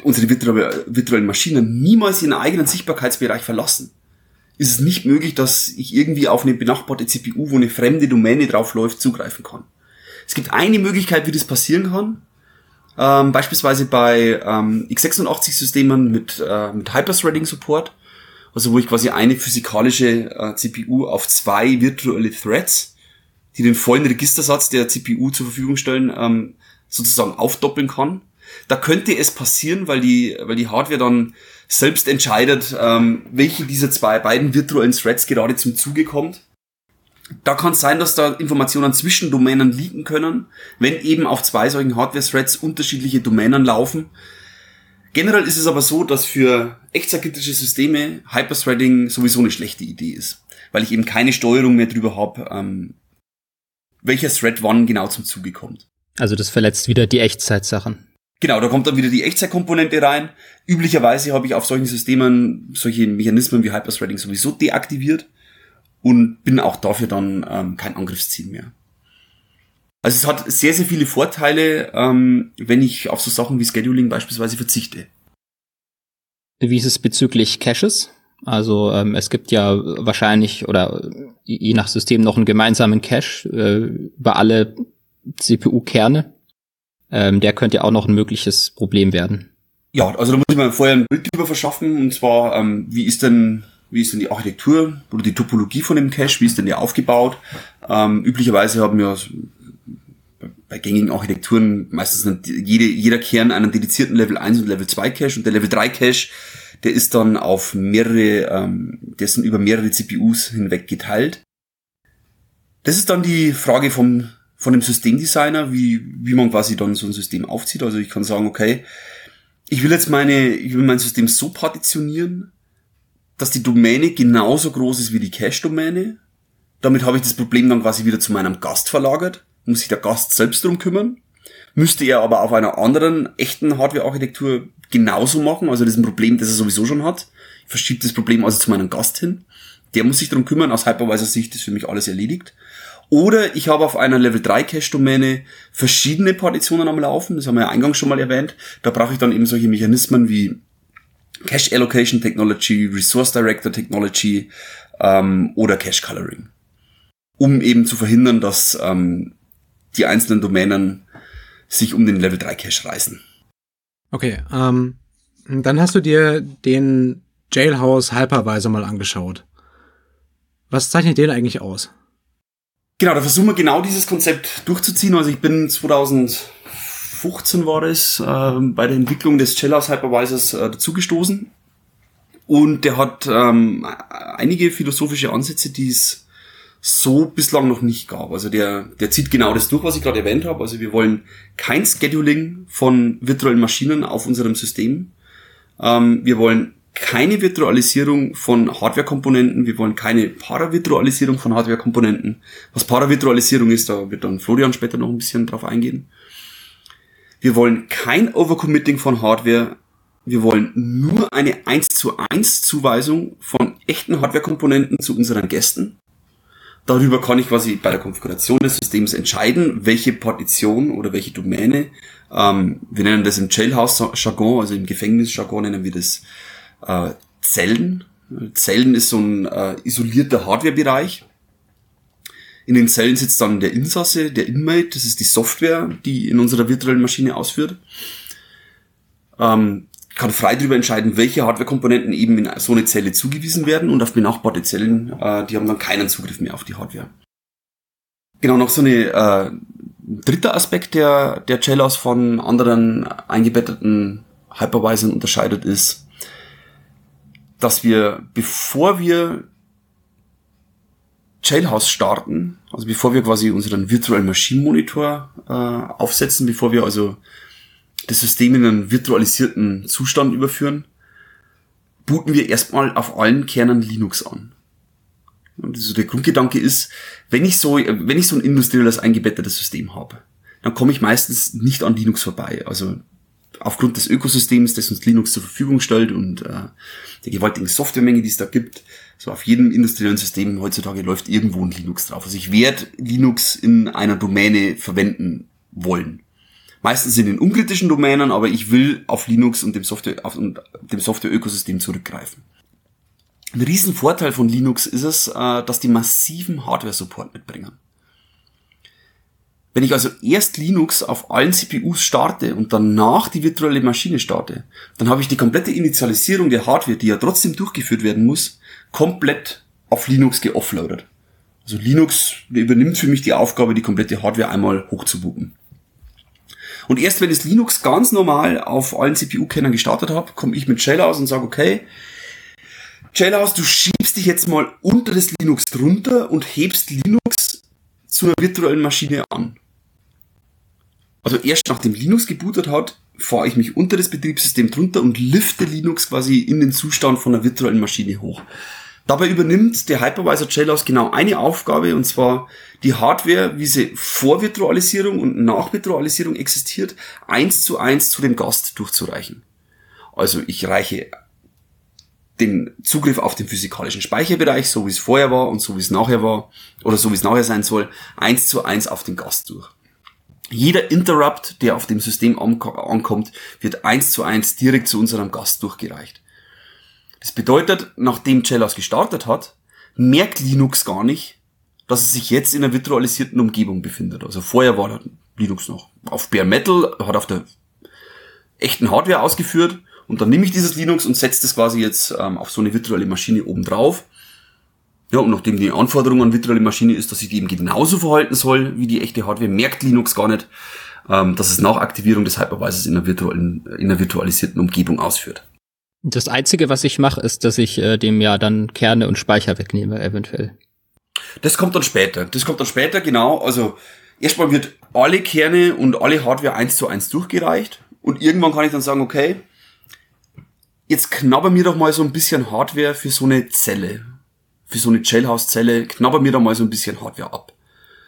unsere virtuellen Maschinen niemals ihren eigenen Sichtbarkeitsbereich verlassen, ist es nicht möglich, dass ich irgendwie auf eine benachbarte CPU, wo eine fremde Domäne draufläuft, zugreifen kann. Es gibt eine Möglichkeit, wie das passieren kann. Ähm, beispielsweise bei ähm, x86-Systemen mit, äh, mit Hyperthreading-Support. Also wo ich quasi eine physikalische äh, CPU auf zwei virtuelle Threads die den vollen Registersatz der CPU zur Verfügung stellen, ähm, sozusagen aufdoppeln kann. Da könnte es passieren, weil die, weil die Hardware dann selbst entscheidet, ähm, welche dieser zwei beiden virtuellen Threads gerade zum Zuge kommt. Da kann es sein, dass da Informationen zwischen Domänen liegen können, wenn eben auf zwei solchen Hardware-Threads unterschiedliche Domänen laufen. Generell ist es aber so, dass für echtzeitkritische Systeme Hyperthreading sowieso eine schlechte Idee ist, weil ich eben keine Steuerung mehr drüber habe, ähm, welcher Thread wann genau zum Zuge kommt. Also das verletzt wieder die Echtzeitsachen. Genau, da kommt dann wieder die Echtzeitkomponente rein. Üblicherweise habe ich auf solchen Systemen solche Mechanismen wie Hyperthreading sowieso deaktiviert und bin auch dafür dann ähm, kein Angriffsziel mehr. Also es hat sehr, sehr viele Vorteile, ähm, wenn ich auf so Sachen wie Scheduling beispielsweise verzichte. Wie ist es bezüglich Caches? Also ähm, es gibt ja wahrscheinlich oder je nach System noch einen gemeinsamen Cache äh, über alle CPU-Kerne. Ähm, der könnte ja auch noch ein mögliches Problem werden. Ja, also da muss ich mir vorher ein Bild drüber verschaffen und zwar, ähm, wie ist denn wie ist denn die Architektur oder die Topologie von dem Cache, wie ist denn der aufgebaut? Ähm, üblicherweise haben wir bei gängigen Architekturen meistens jede, jeder Kern einen dedizierten Level 1 und Level 2 Cache und der Level 3 Cache, der ist dann auf mehrere, ähm, dessen über mehrere CPUs hinweg geteilt. Das ist dann die Frage vom, von dem Systemdesigner, wie, wie man quasi dann so ein System aufzieht. Also ich kann sagen, okay, ich will jetzt meine, ich will mein System so partitionieren, dass die Domäne genauso groß ist wie die Cache-Domäne. Damit habe ich das Problem dann quasi wieder zu meinem Gast verlagert. Muss sich der Gast selbst drum kümmern. Müsste er aber auf einer anderen echten Hardware-Architektur genauso machen. Also das ist ein Problem, das er sowieso schon hat. Ich verschiebe das Problem also zu meinem Gast hin. Der muss sich drum kümmern. Aus Hypervisor-Sicht ist für mich alles erledigt. Oder ich habe auf einer Level 3 Cache-Domäne verschiedene Partitionen am Laufen. Das haben wir ja eingangs schon mal erwähnt. Da brauche ich dann eben solche Mechanismen wie Cache Allocation Technology, Resource Director Technology ähm, oder Cache Coloring. Um eben zu verhindern, dass ähm, die einzelnen Domänen sich um den Level 3 Cache reißen. Okay, ähm, dann hast du dir den Jailhouse Hypervisor mal angeschaut. Was zeichnet den eigentlich aus? Genau, da versuchen wir genau dieses Konzept durchzuziehen. Also ich bin 2000 2015 war es, äh, bei der Entwicklung des Cellhouse Hypervisors äh, dazugestoßen. Und der hat ähm, einige philosophische Ansätze, die es so bislang noch nicht gab. Also der, der zieht genau das durch, was ich gerade erwähnt habe. Also wir wollen kein Scheduling von virtuellen Maschinen auf unserem System. Ähm, wir wollen keine Virtualisierung von Hardware-Komponenten, wir wollen keine Paravirtualisierung von Hardware-Komponenten. Was Paravirtualisierung ist, da wird dann Florian später noch ein bisschen drauf eingehen. Wir wollen kein Overcommitting von Hardware. Wir wollen nur eine 1 zu 1 Zuweisung von echten Hardware-Komponenten zu unseren Gästen. Darüber kann ich quasi bei der Konfiguration des Systems entscheiden, welche Partition oder welche Domäne. Ähm, wir nennen das im Jailhouse-Jargon, also im Gefängnis-Jargon nennen wir das äh, Zellen. Zellen ist so ein äh, isolierter Hardware-Bereich. In den Zellen sitzt dann der Insasse, der Inmate, das ist die Software, die in unserer virtuellen Maschine ausführt. Ähm, kann frei darüber entscheiden, welche Hardware-Komponenten eben in so eine Zelle zugewiesen werden und auf benachbarte Zellen, äh, die haben dann keinen Zugriff mehr auf die Hardware. Genau, noch so eine äh, dritter Aspekt, der der Jailhouse von anderen eingebetteten Hypervisern unterscheidet, ist, dass wir, bevor wir Jailhouse starten, also bevor wir quasi unseren Virtual Machine Monitor äh, aufsetzen, bevor wir also das System in einen virtualisierten Zustand überführen, booten wir erstmal auf allen Kernen Linux an. Und also der Grundgedanke ist, wenn ich so, wenn ich so ein industrielles eingebettetes System habe, dann komme ich meistens nicht an Linux vorbei. Also aufgrund des Ökosystems, das uns Linux zur Verfügung stellt und äh, der gewaltigen Softwaremenge, die es da gibt, so auf jedem industriellen System heutzutage läuft irgendwo ein Linux drauf. Also ich werde Linux in einer Domäne verwenden wollen. Meistens in den unkritischen Domänen, aber ich will auf Linux und dem Software, auf dem Software-Ökosystem zurückgreifen. Ein Riesenvorteil von Linux ist es, äh, dass die massiven Hardware-Support mitbringen. Wenn ich also erst Linux auf allen CPUs starte und danach die virtuelle Maschine starte, dann habe ich die komplette Initialisierung der Hardware, die ja trotzdem durchgeführt werden muss, komplett auf Linux geoffloadet. Also Linux übernimmt für mich die Aufgabe, die komplette Hardware einmal hochzubooten. Und erst wenn das Linux ganz normal auf allen CPU-Kennern gestartet habe, komme ich mit Jailhouse und sage, okay, Jailhouse, du schiebst dich jetzt mal unter das Linux drunter und hebst Linux zur virtuellen Maschine an. Also erst nachdem Linux gebootet hat, fahre ich mich unter das Betriebssystem drunter und lifte Linux quasi in den Zustand von einer virtuellen Maschine hoch. Dabei übernimmt der Hypervisor Jailhouse genau eine Aufgabe, und zwar die Hardware, wie sie vor Virtualisierung und nach Virtualisierung existiert, eins zu eins zu dem Gast durchzureichen. Also ich reiche den Zugriff auf den physikalischen Speicherbereich, so wie es vorher war und so wie es nachher war, oder so wie es nachher sein soll, eins zu eins auf den Gast durch. Jeder Interrupt, der auf dem System ankommt, wird eins zu eins direkt zu unserem Gast durchgereicht. Das bedeutet, nachdem Cellos gestartet hat, merkt Linux gar nicht, dass es sich jetzt in einer virtualisierten Umgebung befindet. Also vorher war Linux noch auf Bare Metal, hat auf der echten Hardware ausgeführt und dann nehme ich dieses Linux und setze das quasi jetzt ähm, auf so eine virtuelle Maschine oben drauf. Ja, und nachdem die Anforderung an virtuelle Maschine ist, dass sich die eben genauso verhalten soll wie die echte Hardware, merkt Linux gar nicht, ähm, dass es nach Aktivierung des Hypervisors in einer, virtuellen, in einer virtualisierten Umgebung ausführt. Das Einzige, was ich mache, ist, dass ich äh, dem ja dann Kerne und Speicher wegnehme, eventuell. Das kommt dann später. Das kommt dann später, genau. Also erstmal wird alle Kerne und alle Hardware eins zu eins durchgereicht. Und irgendwann kann ich dann sagen, okay, jetzt knabber mir doch mal so ein bisschen Hardware für so eine Zelle. Für so eine Jailhouse-Zelle, knabber mir doch mal so ein bisschen Hardware ab.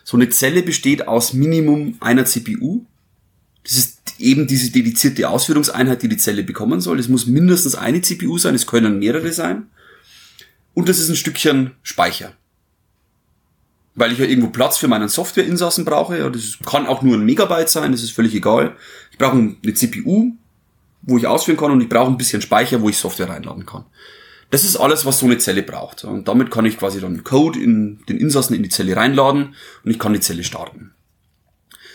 So eine Zelle besteht aus Minimum einer CPU. Das ist eben diese dedizierte Ausführungseinheit, die die Zelle bekommen soll. Es muss mindestens eine CPU sein, es können mehrere sein. Und das ist ein Stückchen Speicher. Weil ich ja irgendwo Platz für meinen Softwareinsassen brauche. Das kann auch nur ein Megabyte sein, das ist völlig egal. Ich brauche eine CPU, wo ich ausführen kann und ich brauche ein bisschen Speicher, wo ich Software reinladen kann. Das ist alles, was so eine Zelle braucht. Und damit kann ich quasi dann Code in den Insassen in die Zelle reinladen und ich kann die Zelle starten.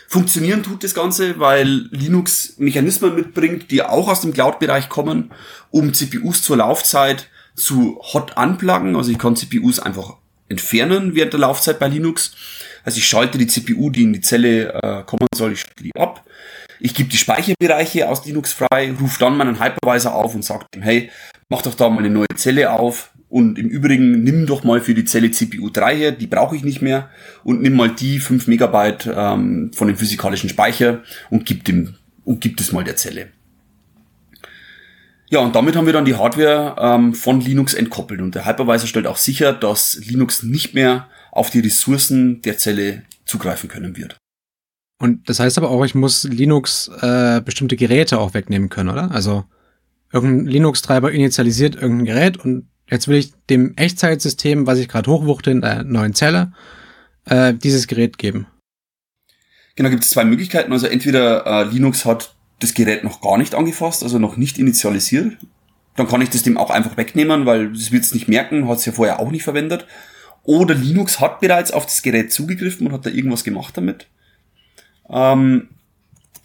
Funktionieren tut das Ganze, weil Linux Mechanismen mitbringt, die auch aus dem Cloud-Bereich kommen, um CPUs zur Laufzeit zu hot unpluggen. Also ich kann CPUs einfach entfernen während der Laufzeit bei Linux. Also ich schalte die CPU, die in die Zelle äh, kommen soll, ich die ab. Ich gebe die Speicherbereiche aus Linux frei, rufe dann meinen Hypervisor auf und sage ihm, hey, mach doch da mal eine neue Zelle auf und im Übrigen nimm doch mal für die Zelle CPU 3 her, die brauche ich nicht mehr und nimm mal die 5 Megabyte ähm, von dem physikalischen Speicher und gib dem und gib es mal der Zelle. Ja, und damit haben wir dann die Hardware ähm, von Linux entkoppelt und der Hypervisor stellt auch sicher, dass Linux nicht mehr auf die Ressourcen der Zelle zugreifen können wird. Und das heißt aber auch, ich muss Linux äh, bestimmte Geräte auch wegnehmen können, oder? Also irgendein Linux-Treiber initialisiert irgendein Gerät und jetzt will ich dem Echtzeitsystem, was ich gerade hochwuchte in der neuen Zelle, äh, dieses Gerät geben. Genau, gibt es zwei Möglichkeiten. Also entweder äh, Linux hat das Gerät noch gar nicht angefasst, also noch nicht initialisiert. Dann kann ich das dem auch einfach wegnehmen, weil das wird es nicht merken, hat es ja vorher auch nicht verwendet. Oder Linux hat bereits auf das Gerät zugegriffen und hat da irgendwas gemacht damit. Ähm,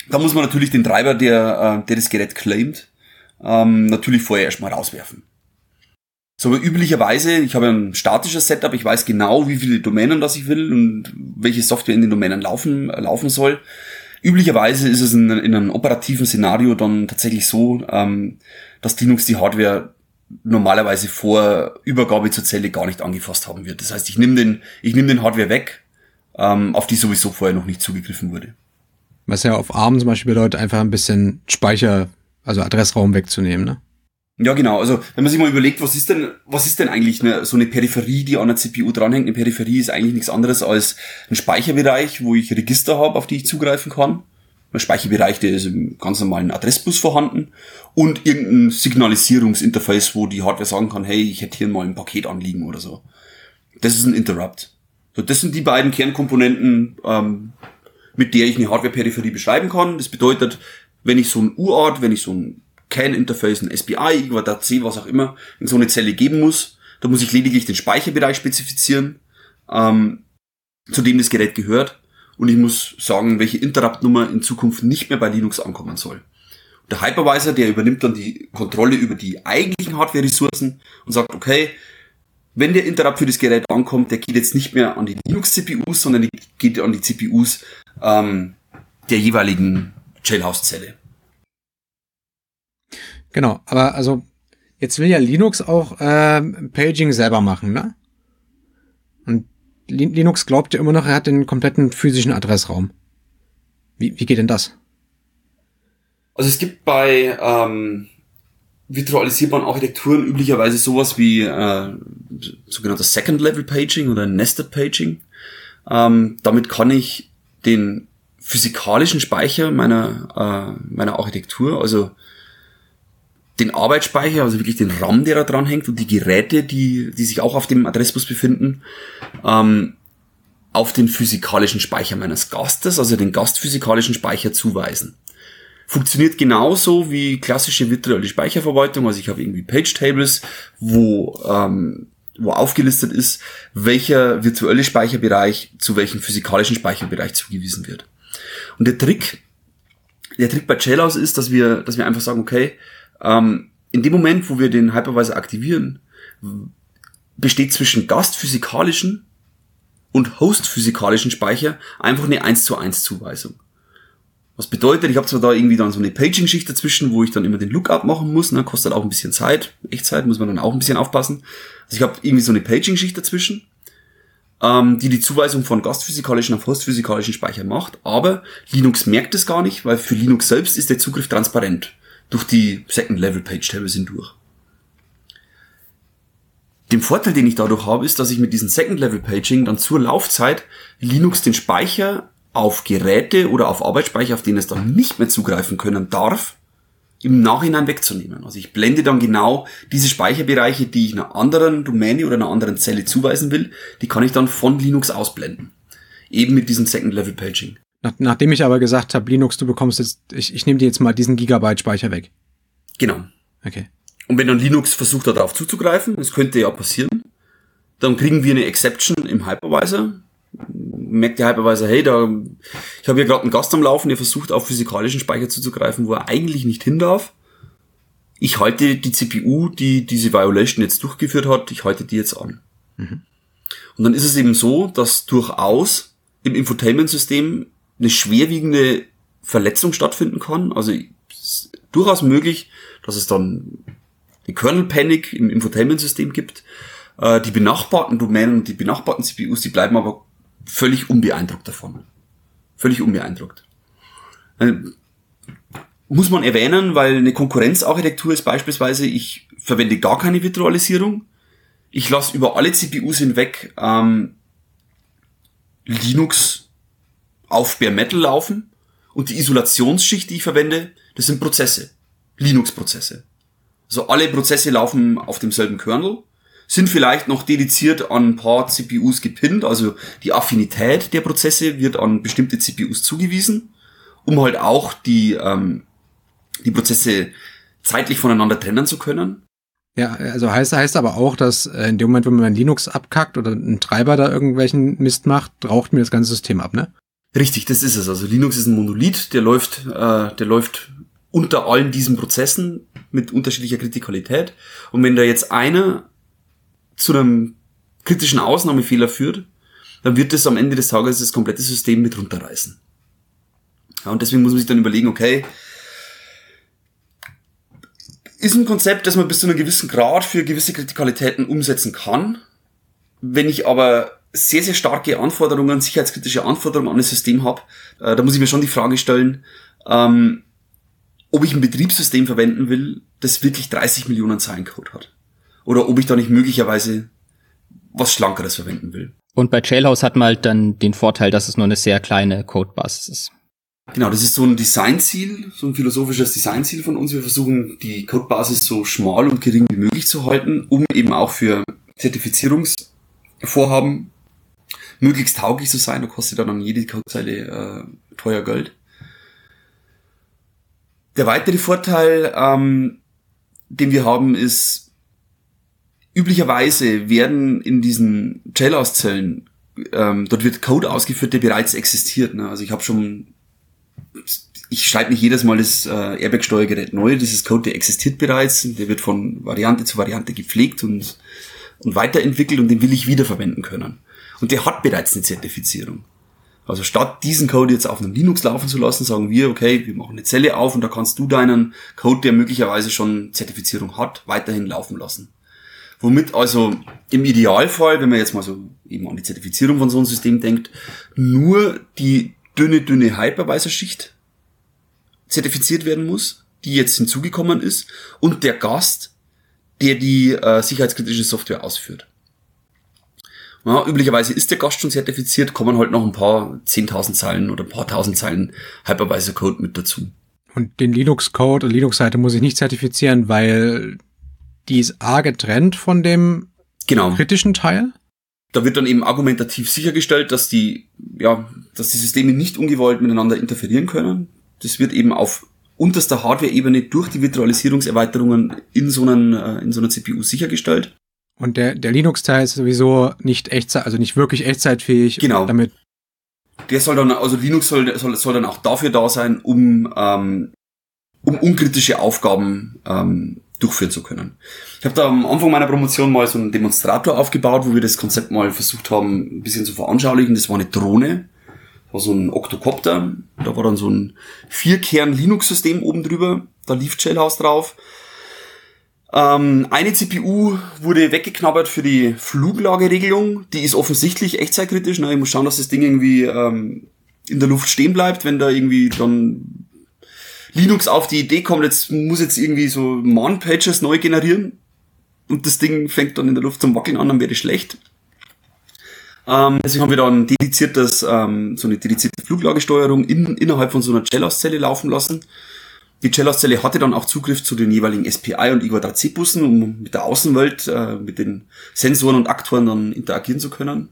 da muss man natürlich den Treiber, der, äh, der das Gerät claimt, ähm, natürlich vorher erstmal rauswerfen. So, üblicherweise, ich habe ein statisches Setup, ich weiß genau, wie viele Domänen das ich will und welche Software in den Domänen laufen, laufen soll. Üblicherweise ist es in, in einem operativen Szenario dann tatsächlich so, ähm, dass Linux die Hardware normalerweise vor Übergabe zur Zelle gar nicht angefasst haben wird. Das heißt, ich nehme den, ich nehme den Hardware weg, ähm, auf die sowieso vorher noch nicht zugegriffen wurde. Was ja auf ARM zum Beispiel bedeutet, einfach ein bisschen Speicher, also Adressraum wegzunehmen, ne? Ja, genau. Also, wenn man sich mal überlegt, was ist denn, was ist denn eigentlich eine, so eine Peripherie, die an der CPU dranhängt? Eine Peripherie ist eigentlich nichts anderes als ein Speicherbereich, wo ich Register habe, auf die ich zugreifen kann. Ein Speicherbereich, der ist im ganz normalen Adressbus vorhanden und irgendein Signalisierungsinterface, wo die Hardware sagen kann, hey, ich hätte hier mal ein Paket anliegen oder so. Das ist ein Interrupt. So, das sind die beiden Kernkomponenten, ähm, mit der ich eine Hardware-Peripherie beschreiben kann. Das bedeutet, wenn ich so ein UART, wenn ich so ein CAN-Interface, ein SPI, C, was auch immer, in so eine Zelle geben muss, da muss ich lediglich den Speicherbereich spezifizieren, ähm, zu dem das Gerät gehört. Und ich muss sagen, welche Interrupt-Nummer in Zukunft nicht mehr bei Linux ankommen soll. Der Hypervisor, der übernimmt dann die Kontrolle über die eigentlichen Hardware-Ressourcen und sagt, okay, wenn der Interrupt für das Gerät ankommt, der geht jetzt nicht mehr an die Linux-CPUs, sondern geht an die CPUs ähm, der jeweiligen Jailhouse-Zelle. Genau, aber also jetzt will ja Linux auch äh, Paging selber machen, ne? Und Linux glaubt ja immer noch, er hat den kompletten physischen Adressraum. Wie, wie geht denn das? Also es gibt bei ähm, virtualisierbaren Architekturen üblicherweise sowas wie äh, sogenanntes Second Level Paging oder Nested Paging. Ähm, damit kann ich den physikalischen Speicher meiner, äh, meiner Architektur, also den Arbeitsspeicher, also wirklich den RAM, der da dran hängt und die Geräte, die, die sich auch auf dem Adressbus befinden, ähm, auf den physikalischen Speicher meines Gastes, also den gastphysikalischen Speicher zuweisen. Funktioniert genauso wie klassische virtuelle Speicherverwaltung. Also ich habe irgendwie Page Tables, wo, ähm, wo aufgelistet ist, welcher virtuelle Speicherbereich zu welchem physikalischen Speicherbereich zugewiesen wird. Und der Trick der Trick bei Jailhouse ist, dass wir, dass wir einfach sagen, okay, ähm, in dem Moment, wo wir den Hypervisor aktivieren, besteht zwischen gastphysikalischen und hostphysikalischen Speicher einfach eine 1 zu 1 Zuweisung. Was bedeutet, ich habe zwar da irgendwie dann so eine Paging-Schicht dazwischen, wo ich dann immer den Lookup machen muss, ne, kostet auch ein bisschen Zeit, Echtzeit, muss man dann auch ein bisschen aufpassen. Also ich habe irgendwie so eine Paging-Schicht dazwischen, ähm, die die Zuweisung von gastphysikalischen auf hostphysikalischen Speicher macht, aber Linux merkt es gar nicht, weil für Linux selbst ist der Zugriff transparent durch die Second-Level-Page teilweise hindurch. Den Vorteil, den ich dadurch habe, ist, dass ich mit diesem Second-Level-Paging dann zur Laufzeit Linux den Speicher auf Geräte oder auf Arbeitsspeicher, auf denen es dann nicht mehr zugreifen können darf, im Nachhinein wegzunehmen. Also ich blende dann genau diese Speicherbereiche, die ich einer anderen Domäne oder einer anderen Zelle zuweisen will, die kann ich dann von Linux ausblenden. Eben mit diesem Second-Level-Paging. Nach, nachdem ich aber gesagt habe, Linux, du bekommst jetzt, ich, ich nehme dir jetzt mal diesen Gigabyte Speicher weg. Genau. Okay. Und wenn dann Linux versucht darauf zuzugreifen, das könnte ja passieren, dann kriegen wir eine Exception im Hypervisor. Merkt der Hypervisor, hey, da, ich habe hier gerade einen Gast am Laufen, der versucht auf physikalischen Speicher zuzugreifen, wo er eigentlich nicht hin darf. Ich halte die CPU, die diese Violation jetzt durchgeführt hat, ich halte die jetzt an. Mhm. Und dann ist es eben so, dass durchaus im Infotainment-System eine schwerwiegende Verletzung stattfinden kann. Also durchaus möglich, dass es dann eine Kernel Panic im Infotainment-System gibt. Äh, die benachbarten Domänen und die benachbarten CPUs, die bleiben aber völlig unbeeindruckt davon. Völlig unbeeindruckt. Äh, muss man erwähnen, weil eine Konkurrenzarchitektur ist beispielsweise, ich verwende gar keine Virtualisierung. Ich lasse über alle CPUs hinweg ähm, Linux auf Bare Metal laufen und die Isolationsschicht, die ich verwende, das sind Prozesse. Linux-Prozesse. Also alle Prozesse laufen auf demselben Kernel, sind vielleicht noch dediziert an ein paar CPUs gepinnt, also die Affinität der Prozesse wird an bestimmte CPUs zugewiesen, um halt auch die, ähm, die Prozesse zeitlich voneinander trennen zu können. Ja, also heißt, heißt aber auch, dass äh, in dem Moment, wenn man Linux abkackt oder ein Treiber da irgendwelchen Mist macht, raucht mir das ganze System ab, ne? Richtig, das ist es. Also Linux ist ein Monolith, der läuft, äh, der läuft unter allen diesen Prozessen mit unterschiedlicher Kritikalität. Und wenn da jetzt einer zu einem kritischen Ausnahmefehler führt, dann wird das am Ende des Tages das komplette System mit runterreißen. Ja, und deswegen muss man sich dann überlegen, okay, ist ein Konzept, das man bis zu einem gewissen Grad für gewisse Kritikalitäten umsetzen kann. Wenn ich aber sehr, sehr starke Anforderungen, sicherheitskritische Anforderungen an das System habe, äh, da muss ich mir schon die Frage stellen, ähm, ob ich ein Betriebssystem verwenden will, das wirklich 30 Millionen Zeilen Code hat. Oder ob ich da nicht möglicherweise was Schlankeres verwenden will. Und bei Jailhouse hat man halt dann den Vorteil, dass es nur eine sehr kleine Codebasis ist. Genau, das ist so ein Designziel, so ein philosophisches Designziel von uns. Wir versuchen, die Codebasis so schmal und gering wie möglich zu halten, um eben auch für Zertifizierungsvorhaben möglichst tauglich zu sein. Da kostet dann jede Codezeile äh, teuer Geld. Der weitere Vorteil, ähm, den wir haben, ist, üblicherweise werden in diesen Jailhouse-Zellen, ähm, dort wird Code ausgeführt, der bereits existiert. Ne? Also ich habe schon, ich schreibe nicht jedes Mal das äh, Airbag-Steuergerät neu, das ist Code, der existiert bereits, der wird von Variante zu Variante gepflegt und, und weiterentwickelt und den will ich wiederverwenden können. Und der hat bereits eine Zertifizierung. Also statt diesen Code jetzt auf einem Linux laufen zu lassen, sagen wir, okay, wir machen eine Zelle auf und da kannst du deinen Code, der möglicherweise schon Zertifizierung hat, weiterhin laufen lassen. Womit also im Idealfall, wenn man jetzt mal so eben an die Zertifizierung von so einem System denkt, nur die dünne, dünne Hypervisor-Schicht zertifiziert werden muss, die jetzt hinzugekommen ist, und der Gast, der die äh, sicherheitskritische Software ausführt. Ja, üblicherweise ist der Gast schon zertifiziert, kommen halt noch ein paar 10.000 Zeilen oder ein paar tausend Zeilen Hypervisor-Code mit dazu. Und den Linux-Code und Linux-Seite muss ich nicht zertifizieren, weil die ist A getrennt von dem genau. kritischen Teil? Da wird dann eben argumentativ sichergestellt, dass die, ja, dass die Systeme nicht ungewollt miteinander interferieren können. Das wird eben auf unterster Hardware-Ebene durch die Virtualisierungserweiterungen in so, einen, äh, in so einer CPU sichergestellt. Und der, der Linux-Teil ist sowieso nicht Echtzeit, also nicht wirklich echtzeitfähig. Genau. Damit der soll dann, also Linux soll, soll, soll dann auch dafür da sein, um, ähm, um unkritische Aufgaben ähm, durchführen zu können. Ich habe da am Anfang meiner Promotion mal so einen Demonstrator aufgebaut, wo wir das Konzept mal versucht haben, ein bisschen zu veranschaulichen. Das war eine Drohne, das war so ein Octocopter, da war dann so ein Vierkern-Linux-System oben drüber, da lief Shellhouse drauf. Ähm, eine CPU wurde weggeknabbert für die Fluglageregelung. Die ist offensichtlich echtzeitkritisch. Ne? Ich muss schauen, dass das Ding irgendwie ähm, in der Luft stehen bleibt, wenn da irgendwie dann Linux auf die Idee kommt, jetzt muss jetzt irgendwie so Man-Pages neu generieren und das Ding fängt dann in der Luft zum Wackeln an, dann wäre das schlecht. Ähm, deswegen haben wir dann dediziert das, ähm, so eine dedizierte Fluglagesteuerung in, innerhalb von so einer Cellos-Zelle laufen lassen. Die Cellos-Zelle hatte dann auch Zugriff zu den jeweiligen SPI und IGA3C-Bussen, um mit der Außenwelt, äh, mit den Sensoren und Aktoren dann interagieren zu können.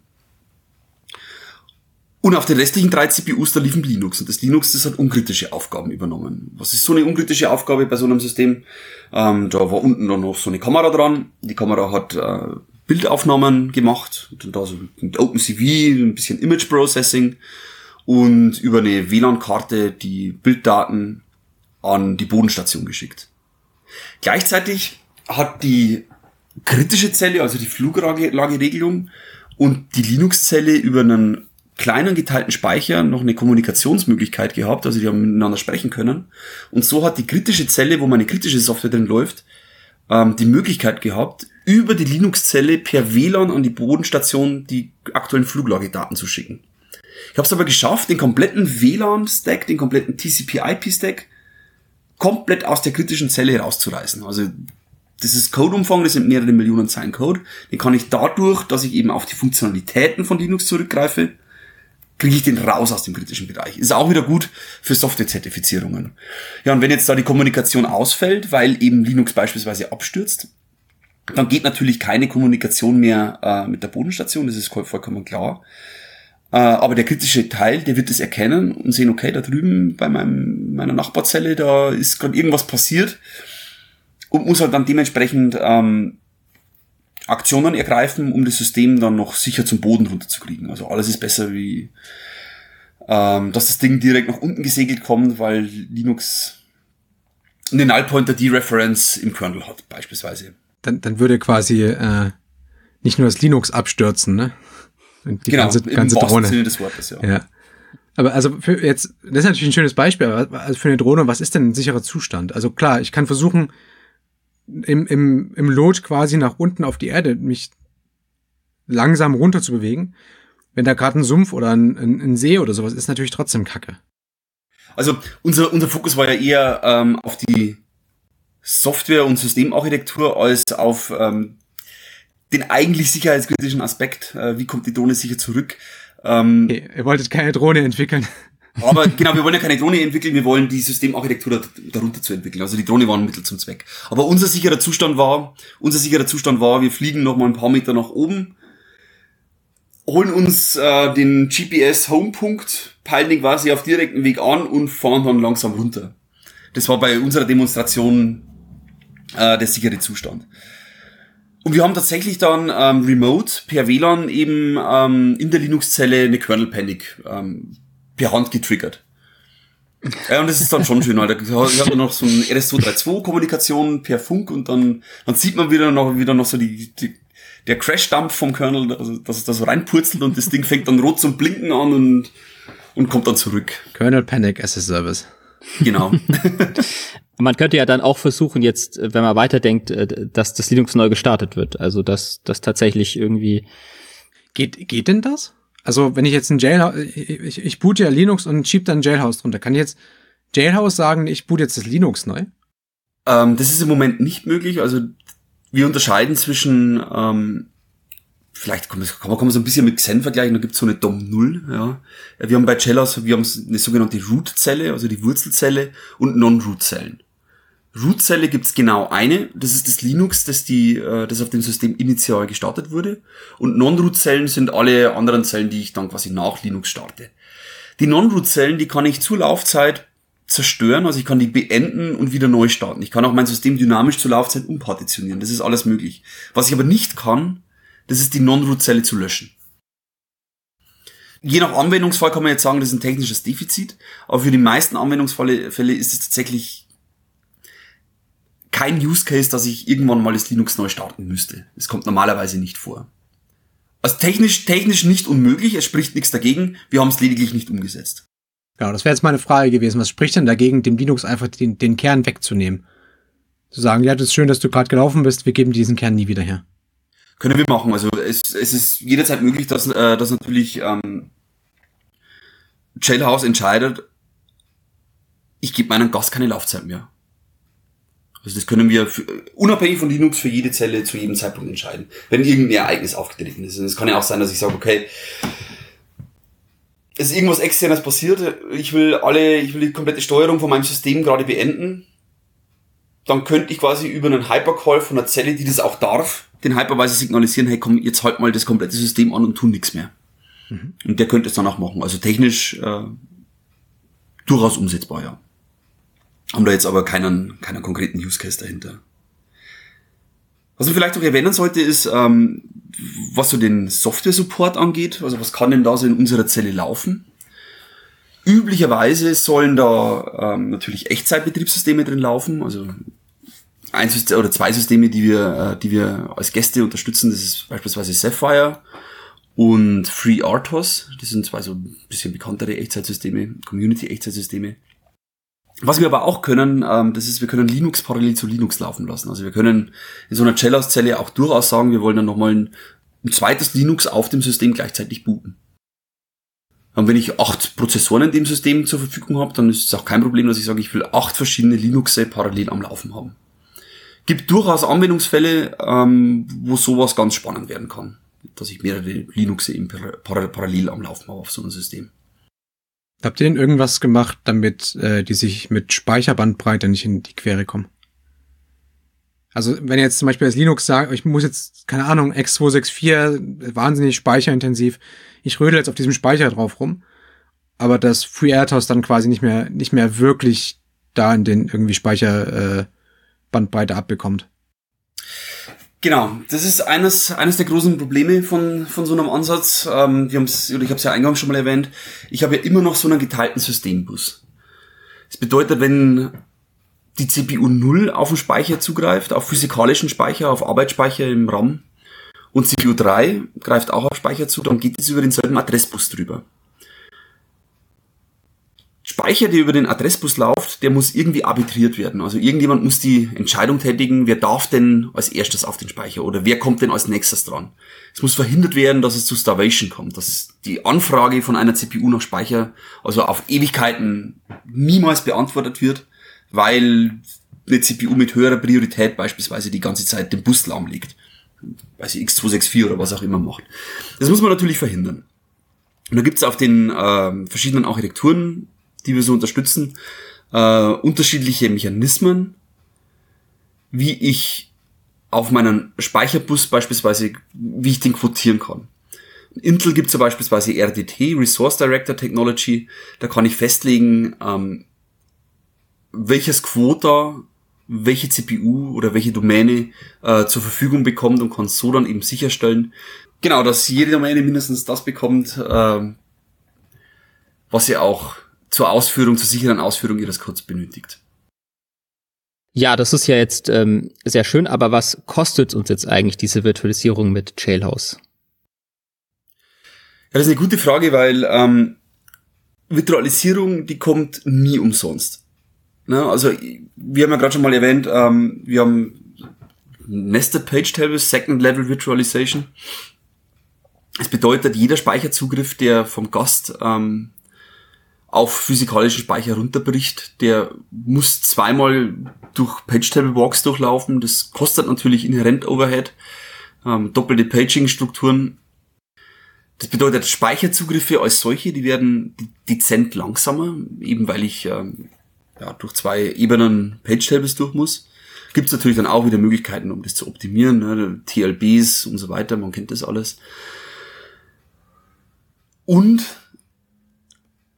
Und auf den restlichen drei CPUs, da liefen Linux. Und das Linux, das hat unkritische Aufgaben übernommen. Was ist so eine unkritische Aufgabe bei so einem System? Ähm, da war unten dann noch so eine Kamera dran. Die Kamera hat äh, Bildaufnahmen gemacht. Und da so mit OpenCV, ein bisschen Image Processing. Und über eine WLAN-Karte die Bilddaten an die Bodenstation geschickt. Gleichzeitig hat die kritische Zelle, also die Fluglageregelung und die Linux-Zelle über einen kleinen geteilten Speicher noch eine Kommunikationsmöglichkeit gehabt, also die haben miteinander sprechen können. Und so hat die kritische Zelle, wo meine kritische Software drin läuft, ähm, die Möglichkeit gehabt, über die Linux-Zelle per WLAN an die Bodenstation die aktuellen Fluglagedaten zu schicken. Ich habe es aber geschafft, den kompletten WLAN-Stack, den kompletten TCP-IP-Stack komplett aus der kritischen Zelle rauszureißen. Also das ist Codeumfang, das sind mehrere Millionen Zeilen Code. Den kann ich dadurch, dass ich eben auf die Funktionalitäten von Linux zurückgreife, kriege ich den raus aus dem kritischen Bereich. Ist auch wieder gut für Software-Zertifizierungen. Ja, und wenn jetzt da die Kommunikation ausfällt, weil eben Linux beispielsweise abstürzt, dann geht natürlich keine Kommunikation mehr äh, mit der Bodenstation, das ist vollkommen klar. Äh, aber der kritische Teil, der wird es erkennen und sehen, okay, da drüben bei meinem, meiner Nachbarzelle, da ist gerade irgendwas passiert und muss halt dann dementsprechend ähm, Aktionen ergreifen, um das System dann noch sicher zum Boden runterzukriegen. Also alles ist besser wie, ähm, dass das Ding direkt nach unten gesegelt kommt, weil Linux eine Null Pointer Dereference im Kernel hat, beispielsweise. Dann, dann würde quasi äh, nicht nur das Linux abstürzen, ne? Die genau, ganze, ganze im Drohne. Sinne des Wortes, ja. ja. Aber also für jetzt, das ist natürlich ein schönes Beispiel, aber also für eine Drohne, was ist denn ein sicherer Zustand? Also klar, ich kann versuchen, im, im, im Lot quasi nach unten auf die Erde mich langsam runter zu bewegen. Wenn da gerade ein Sumpf oder ein, ein, ein, See oder sowas ist, natürlich trotzdem Kacke. Also unser, unser Fokus war ja eher ähm, auf die Software- und Systemarchitektur als auf ähm, den eigentlich sicherheitskritischen Aspekt. Äh, wie kommt die Drohne sicher zurück? Ähm, okay, ihr wolltet keine Drohne entwickeln. Aber genau, wir wollen ja keine Drohne entwickeln, wir wollen die Systemarchitektur darunter zu entwickeln. Also die Drohne war ein Mittel zum Zweck. Aber unser sicherer Zustand war, unser sicherer Zustand war, wir fliegen noch mal ein paar Meter nach oben, holen uns äh, den GPS Homepunkt, peilen den quasi auf direkten Weg an und fahren dann langsam runter. Das war bei unserer Demonstration äh, der sichere Zustand. Und wir haben tatsächlich dann ähm, remote per WLAN eben ähm, in der Linux-Zelle eine Kernel Panic ähm, per Hand getriggert. Ja, und das ist dann schon schön, Alter. Ich habe noch so ein RS232-Kommunikation per Funk und dann, dann sieht man wieder noch, wieder noch so die, die der Crash-Dump vom Kernel, also, dass es da so reinpurzelt und das Ding fängt dann rot zum Blinken an und, und kommt dann zurück. Kernel Panic as a Service. Genau. man könnte ja dann auch versuchen, jetzt, wenn man weiterdenkt, äh, dass das Linux neu gestartet wird. Also, dass das tatsächlich irgendwie. Geht, geht denn das? Also, wenn ich jetzt ein Jailhouse, ich, ich boot ja Linux und schieb dann Jailhouse drunter. Kann ich jetzt Jailhouse sagen, ich boot jetzt das Linux neu? Ähm, das ist im Moment nicht möglich. Also, wir unterscheiden zwischen, ähm, vielleicht kann man, kann man so ein bisschen mit Xen vergleichen, da gibt es so eine DOM 0, ja. Wir haben bei Jailhouse, wir haben eine sogenannte Root-Zelle, also die Wurzelzelle und Non-Root-Zellen. Root-Zelle gibt's genau eine, das ist das Linux, das, die, äh, das auf dem System initial gestartet wurde. Und Non-Root-Zellen sind alle anderen Zellen, die ich dann quasi nach Linux starte. Die Non-Root-Zellen, die kann ich zur Laufzeit zerstören, also ich kann die beenden und wieder neu starten. Ich kann auch mein System dynamisch zur Laufzeit umpartitionieren, das ist alles möglich. Was ich aber nicht kann, das ist die Non-Root-Zelle zu löschen. Je nach Anwendungsfall kann man jetzt sagen, das ist ein technisches Defizit, aber für die meisten Anwendungsfälle ist es tatsächlich kein Use Case, dass ich irgendwann mal das Linux neu starten müsste. Das kommt normalerweise nicht vor. Also technisch, technisch nicht unmöglich, es spricht nichts dagegen, wir haben es lediglich nicht umgesetzt. Genau, das wäre jetzt meine Frage gewesen. Was spricht denn dagegen, dem Linux einfach den, den Kern wegzunehmen? Zu sagen, ja, das ist schön, dass du gerade gelaufen bist, wir geben diesen Kern nie wieder her. Können wir machen. Also es, es ist jederzeit möglich, dass, äh, dass natürlich ähm, Jailhouse entscheidet, ich gebe meinem Gast keine Laufzeit mehr. Also das können wir für, unabhängig von Linux für jede Zelle zu jedem Zeitpunkt entscheiden, wenn irgendein Ereignis aufgetreten ist. Und es kann ja auch sein, dass ich sage, okay, es ist irgendwas externes passiert, ich will alle, ich will die komplette Steuerung von meinem System gerade beenden. Dann könnte ich quasi über einen Hypercall von einer Zelle, die das auch darf, den Hypervisor signalisieren, hey komm, jetzt halt mal das komplette System an und tu nichts mehr. Mhm. Und der könnte es dann auch machen. Also technisch äh, durchaus umsetzbar, ja. Haben da jetzt aber keinen, keinen konkreten Use Case dahinter. Was man vielleicht auch erwähnen sollte, ist, ähm, was so den Software-Support angeht. Also was kann denn da so in unserer Zelle laufen? Üblicherweise sollen da ähm, natürlich Echtzeitbetriebssysteme drin laufen, also ein System oder zwei Systeme, die wir, äh, die wir als Gäste unterstützen. Das ist beispielsweise Sapphire und FreeRTOS. Das sind zwei so ein bisschen bekanntere Echtzeitsysteme, Community-Echtzeitsysteme. Was wir aber auch können, ähm, das ist, wir können Linux parallel zu Linux laufen lassen. Also wir können in so einer Cellos-Zelle auch durchaus sagen, wir wollen dann nochmal ein, ein zweites Linux auf dem System gleichzeitig booten. Und wenn ich acht Prozessoren in dem System zur Verfügung habe, dann ist es auch kein Problem, dass ich sage, ich will acht verschiedene Linuxe parallel am Laufen haben. Gibt durchaus Anwendungsfälle, ähm, wo sowas ganz spannend werden kann. Dass ich mehrere Linuxe parallel am Laufen habe auf so einem System. Habt ihr denn irgendwas gemacht, damit äh, die sich mit Speicherbandbreite nicht in die Quere kommen? Also wenn jetzt zum Beispiel als Linux sagt, ich muss jetzt, keine Ahnung, X264, wahnsinnig speicherintensiv, ich rödel jetzt auf diesem Speicher drauf rum, aber das FreeRTOS dann quasi nicht mehr, nicht mehr wirklich da in den irgendwie Speicherbandbreite äh, abbekommt. Genau, das ist eines, eines der großen Probleme von, von so einem Ansatz. Ähm, wir haben's, oder ich habe es ja eingangs schon mal erwähnt, ich habe ja immer noch so einen geteilten Systembus. Das bedeutet, wenn die CPU 0 auf den Speicher zugreift, auf physikalischen Speicher, auf Arbeitsspeicher im RAM, und CPU 3 greift auch auf Speicher zu, dann geht es über denselben Adressbus drüber. Speicher, der über den Adressbus läuft, der muss irgendwie arbitriert werden. Also irgendjemand muss die Entscheidung tätigen, wer darf denn als erstes auf den Speicher oder wer kommt denn als nächstes dran. Es muss verhindert werden, dass es zu Starvation kommt, dass die Anfrage von einer CPU nach Speicher also auf Ewigkeiten niemals beantwortet wird, weil eine CPU mit höherer Priorität beispielsweise die ganze Zeit den Bus lahmlegt. Weiß ich, X264 oder was auch immer macht. Das muss man natürlich verhindern. Und da gibt es auf den äh, verschiedenen Architekturen die wir so unterstützen, äh, unterschiedliche Mechanismen, wie ich auf meinen Speicherbus beispielsweise, wie ich den quotieren kann. Intel gibt es ja beispielsweise RDT, Resource Director Technology, da kann ich festlegen, ähm, welches Quota welche CPU oder welche Domäne äh, zur Verfügung bekommt und kann so dann eben sicherstellen, genau, dass jede Domäne mindestens das bekommt, äh, was sie auch zur Ausführung, zur sicheren Ausführung ihres Codes benötigt. Ja, das ist ja jetzt ähm, sehr schön, aber was kostet uns jetzt eigentlich diese Virtualisierung mit Jailhouse? Ja, das ist eine gute Frage, weil ähm, Virtualisierung, die kommt nie umsonst. Ne? Also wir haben ja gerade schon mal erwähnt, ähm, wir haben Nested Page Tables, Second Level Virtualization. Es bedeutet, jeder Speicherzugriff, der vom Gast ähm, auf physikalischen Speicher runterbricht, der muss zweimal durch Page-Table Walks durchlaufen. Das kostet natürlich inhärent Overhead, ähm, doppelte Paging-Strukturen. Das bedeutet, Speicherzugriffe als solche, die werden dezent langsamer, eben weil ich ähm, ja, durch zwei Ebenen Page-Tables durch muss. Gibt es natürlich dann auch wieder Möglichkeiten, um das zu optimieren, ne? TLBs und so weiter, man kennt das alles. Und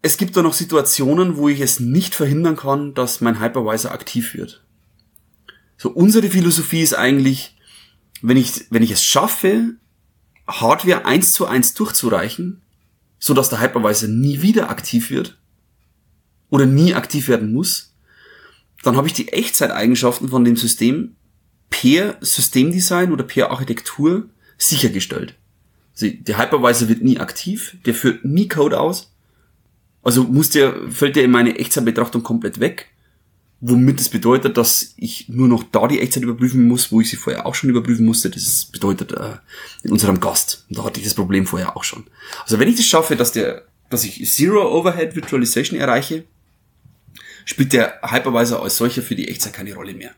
es gibt da noch Situationen, wo ich es nicht verhindern kann, dass mein Hypervisor aktiv wird. So, unsere Philosophie ist eigentlich, wenn ich, wenn ich es schaffe, Hardware eins zu eins durchzureichen, so dass der Hypervisor nie wieder aktiv wird oder nie aktiv werden muss, dann habe ich die Echtzeiteigenschaften von dem System per Systemdesign oder per Architektur sichergestellt. Also der Hypervisor wird nie aktiv, der führt nie Code aus. Also muss der, fällt der in meine Echtzeitbetrachtung komplett weg. Womit es bedeutet, dass ich nur noch da die Echtzeit überprüfen muss, wo ich sie vorher auch schon überprüfen musste. Das bedeutet äh, in unserem Gast. Und da hatte ich das Problem vorher auch schon. Also wenn ich das schaffe, dass der, dass ich Zero Overhead Virtualization erreiche, spielt der Hypervisor als solcher für die Echtzeit keine Rolle mehr.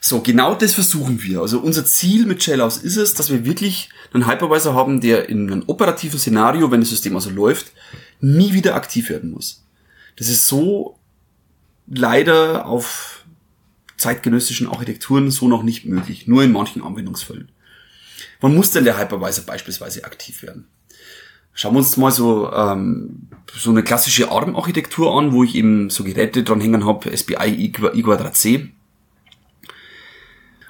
So, genau das versuchen wir. Also unser Ziel mit Jailhouse ist es, dass wir wirklich einen Hypervisor haben, der in einem operativen Szenario, wenn das System also läuft, nie wieder aktiv werden muss. Das ist so leider auf zeitgenössischen Architekturen so noch nicht möglich, nur in manchen Anwendungsfällen. Wann muss denn der Hypervisor beispielsweise aktiv werden? Schauen wir uns mal so, ähm, so eine klassische ARM-Architektur an, wo ich eben so Geräte dran hängen habe, SPI I, I Quadrat C.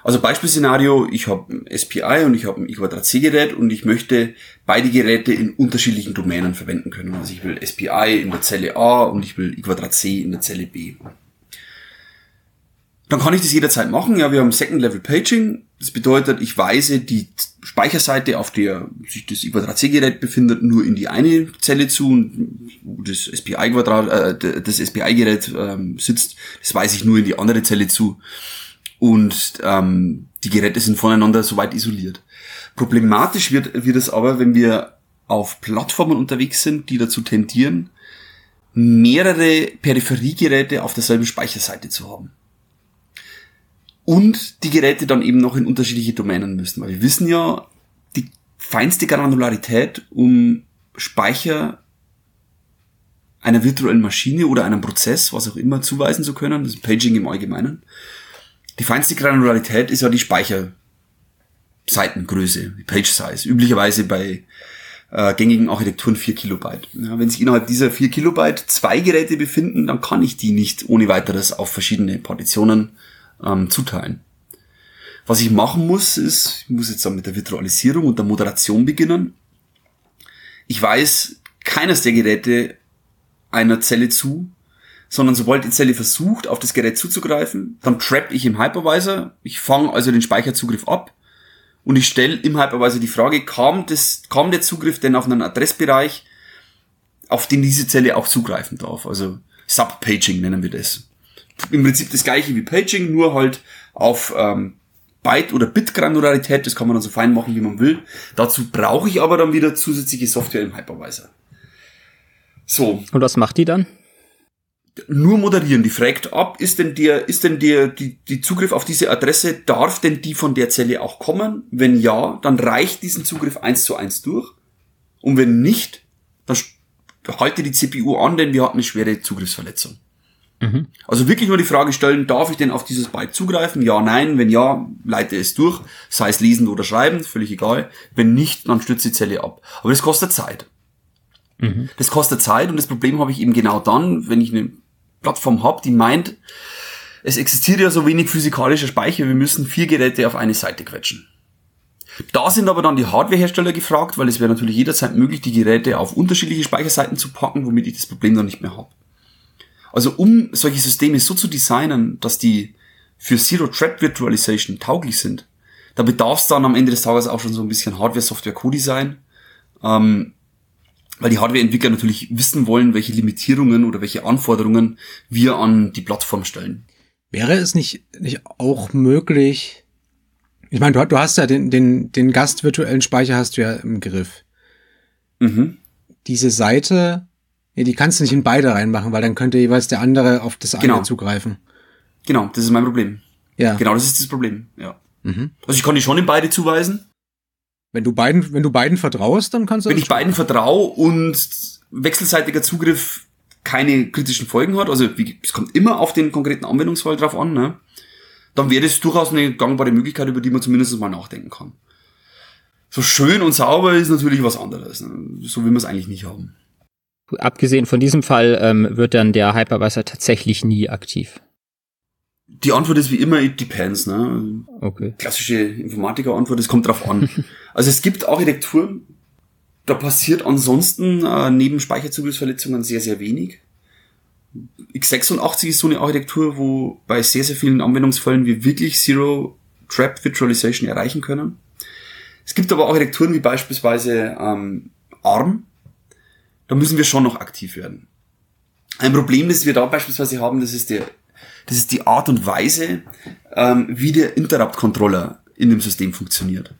Also Beispielszenario, ich habe ein SPI und ich habe ein I Quadrat C Gerät und ich möchte beide Geräte in unterschiedlichen Domänen verwenden können. Also ich will SPI in der Zelle A und ich will I Quadrat C in der Zelle B. Dann kann ich das jederzeit machen. Ja, wir haben Second Level Paging. Das bedeutet, ich weise die Speicherseite, auf der sich das I Quadrat C Gerät befindet, nur in die eine Zelle zu und wo das SPI Quadrat, äh, SPI ähm, sitzt, das weise ich nur in die andere Zelle zu und ähm, die Geräte sind voneinander soweit isoliert. Problematisch wird, wird es aber, wenn wir auf Plattformen unterwegs sind, die dazu tendieren, mehrere Peripheriegeräte auf derselben Speicherseite zu haben. Und die Geräte dann eben noch in unterschiedliche Domänen müssen. Weil wir wissen ja, die feinste Granularität, um Speicher einer virtuellen Maschine oder einem Prozess, was auch immer, zuweisen zu können, das ist Paging im Allgemeinen, die feinste Granularität ist ja die Speicherseitengröße, die Page Size. Üblicherweise bei äh, gängigen Architekturen 4 Kilobyte. Ja, wenn sich innerhalb dieser 4 Kilobyte zwei Geräte befinden, dann kann ich die nicht ohne weiteres auf verschiedene Partitionen ähm, zuteilen. Was ich machen muss, ist, ich muss jetzt dann mit der Virtualisierung und der Moderation beginnen. Ich weiß keines der Geräte einer Zelle zu, sondern sobald die Zelle versucht, auf das Gerät zuzugreifen, dann trap ich im Hypervisor, ich fange also den Speicherzugriff ab und ich stelle im Hypervisor die Frage, kam, das, kam der Zugriff denn auf einen Adressbereich, auf den diese Zelle auch zugreifen darf? Also Subpaging nennen wir das. Im Prinzip das gleiche wie Paging, nur halt auf ähm, Byte- oder Bit-Granularität, das kann man dann so fein machen, wie man will. Dazu brauche ich aber dann wieder zusätzliche Software im Hypervisor. So. Und was macht die dann? Nur moderieren. Die fragt ab, ist denn der, ist denn der, die, die Zugriff auf diese Adresse, darf denn die von der Zelle auch kommen? Wenn ja, dann reicht diesen Zugriff eins zu eins durch. Und wenn nicht, dann halte die CPU an, denn wir hatten eine schwere Zugriffsverletzung. Mhm. Also wirklich nur die Frage stellen, darf ich denn auf dieses Byte zugreifen? Ja, nein. Wenn ja, leite es durch, sei es lesen oder schreiben, völlig egal. Wenn nicht, dann stürzt die Zelle ab. Aber das kostet Zeit. Mhm. Das kostet Zeit und das Problem habe ich eben genau dann, wenn ich eine Plattform habe, die meint, es existiert ja so wenig physikalischer Speicher, wir müssen vier Geräte auf eine Seite quetschen. Da sind aber dann die Hardwarehersteller gefragt, weil es wäre natürlich jederzeit möglich, die Geräte auf unterschiedliche Speicherseiten zu packen, womit ich das Problem dann nicht mehr habe. Also um solche Systeme so zu designen, dass die für Zero-Thread Virtualization tauglich sind, da bedarf es dann am Ende des Tages auch schon so ein bisschen Hardware-Software-Co-Design. Ähm, weil die Hardwareentwickler natürlich wissen wollen, welche Limitierungen oder welche Anforderungen wir an die Plattform stellen. Wäre es nicht, nicht auch möglich, ich meine, du, du hast ja den, den, den gastvirtuellen Speicher hast du ja im Griff. Mhm. Diese Seite, ja, die kannst du nicht in beide reinmachen, weil dann könnte jeweils der andere auf das genau. eine zugreifen. Genau, das ist mein Problem. Ja. Genau, das ist das Problem, ja. Mhm. Also ich kann die schon in beide zuweisen, wenn du beiden, wenn du beiden vertraust, dann kannst du. Wenn ich beiden vertraue und wechselseitiger Zugriff keine kritischen Folgen hat, also wie, es kommt immer auf den konkreten Anwendungsfall drauf an, ne? dann wäre das durchaus eine gangbare Möglichkeit, über die man zumindest mal nachdenken kann. So schön und sauber ist natürlich was anderes. Ne? So will man es eigentlich nicht haben. Abgesehen von diesem Fall ähm, wird dann der Hypervisor tatsächlich nie aktiv. Die Antwort ist wie immer, it depends. Ne? Okay. Klassische Informatiker-Antwort, es kommt drauf an. also es gibt Architekturen, da passiert ansonsten äh, neben Speicherzugriffsverletzungen sehr, sehr wenig. x86 ist so eine Architektur, wo bei sehr, sehr vielen Anwendungsfällen wir wirklich Zero Trap Virtualization erreichen können. Es gibt aber Architekturen wie beispielsweise ähm, ARM. Da müssen wir schon noch aktiv werden. Ein Problem, das wir da beispielsweise haben, das ist, der, das ist die Art und Weise, ähm, wie der Interrupt-Controller in dem System funktioniert.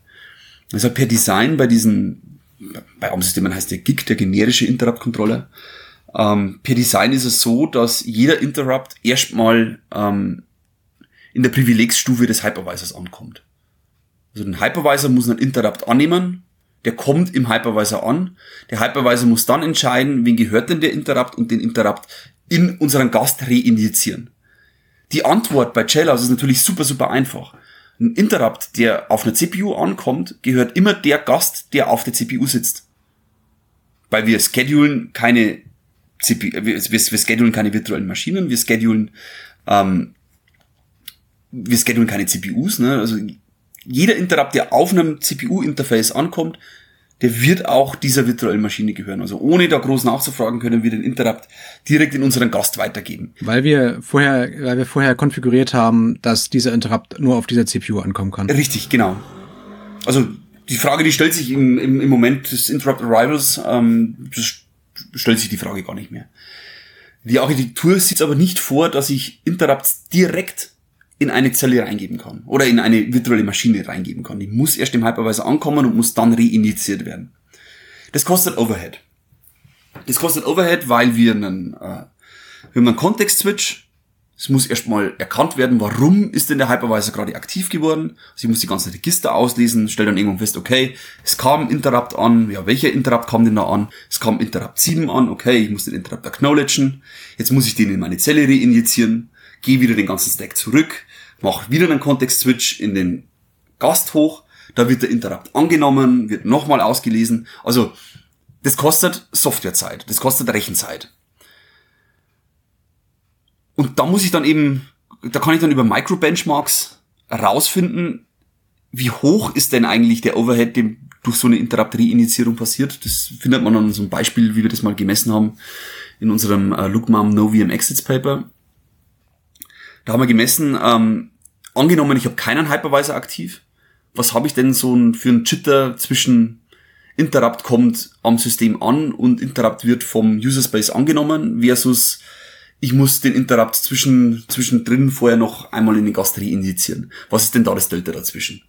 Also per Design bei diesen, bei ARM-Systemen heißt der GIG, der generische Interrupt-Controller, ähm, per Design ist es so, dass jeder Interrupt erstmal ähm, in der Privilegsstufe des Hypervisors ankommt. Also ein Hypervisor muss einen Interrupt annehmen, der kommt im Hypervisor an. Der Hypervisor muss dann entscheiden, wen gehört denn der Interrupt und den Interrupt in unseren Gast reinjizieren. Die Antwort bei Jailhouse ist natürlich super, super einfach. Ein Interrupt, der auf einer CPU ankommt, gehört immer der Gast, der auf der CPU sitzt. Weil wir schedulen keine CPU, wir, wir, wir schedulen keine virtuellen Maschinen, wir schedulen, ähm, wir schedulen keine CPUs, ne? Also jeder Interrupt, der auf einem CPU-Interface ankommt, der wird auch dieser virtuellen Maschine gehören. Also ohne da groß nachzufragen, können wir den Interrupt direkt in unseren Gast weitergeben. Weil wir vorher, weil wir vorher konfiguriert haben, dass dieser Interrupt nur auf dieser CPU ankommen kann. Richtig, genau. Also die Frage, die stellt sich im, im, im Moment des Interrupt Arrivals, ähm, stellt sich die Frage gar nicht mehr. Die Architektur sieht aber nicht vor, dass ich Interrupts direkt in eine Zelle reingeben kann oder in eine virtuelle Maschine reingeben kann. Die muss erst im Hypervisor ankommen und muss dann reinitiiert werden. Das kostet Overhead. Das kostet Overhead, weil wir einen, äh, wir haben einen Kontext-Switch. Es muss erstmal erkannt werden, warum ist denn der Hypervisor gerade aktiv geworden. Also ich muss die ganzen Register auslesen, stelle dann irgendwann fest, okay, es kam Interrupt an, ja, welcher Interrupt kam denn da an? Es kam Interrupt 7 an, okay, ich muss den Interrupt acknowledgen. Jetzt muss ich den in meine Zelle reinjizieren, gehe wieder den ganzen Stack zurück, mache wieder einen Kontext-Switch in den Gast hoch, da wird der Interrupt angenommen, wird nochmal ausgelesen. Also das kostet Softwarezeit, das kostet Rechenzeit. Und da muss ich dann eben, da kann ich dann über Micro-Benchmarks herausfinden, wie hoch ist denn eigentlich der Overhead, dem durch so eine Interrupt-Reinitiierung passiert. Das findet man an so einem Beispiel, wie wir das mal gemessen haben in unserem äh, LookMom No VM Exits Paper. Da haben wir gemessen, ähm, angenommen, ich habe keinen Hypervisor aktiv, was habe ich denn so für einen Jitter zwischen Interrupt kommt am System an und Interrupt wird vom User Space angenommen versus ich muss den Interrupt zwischen, zwischendrin vorher noch einmal in den Gast reindizieren. Was ist denn da das Delta dazwischen?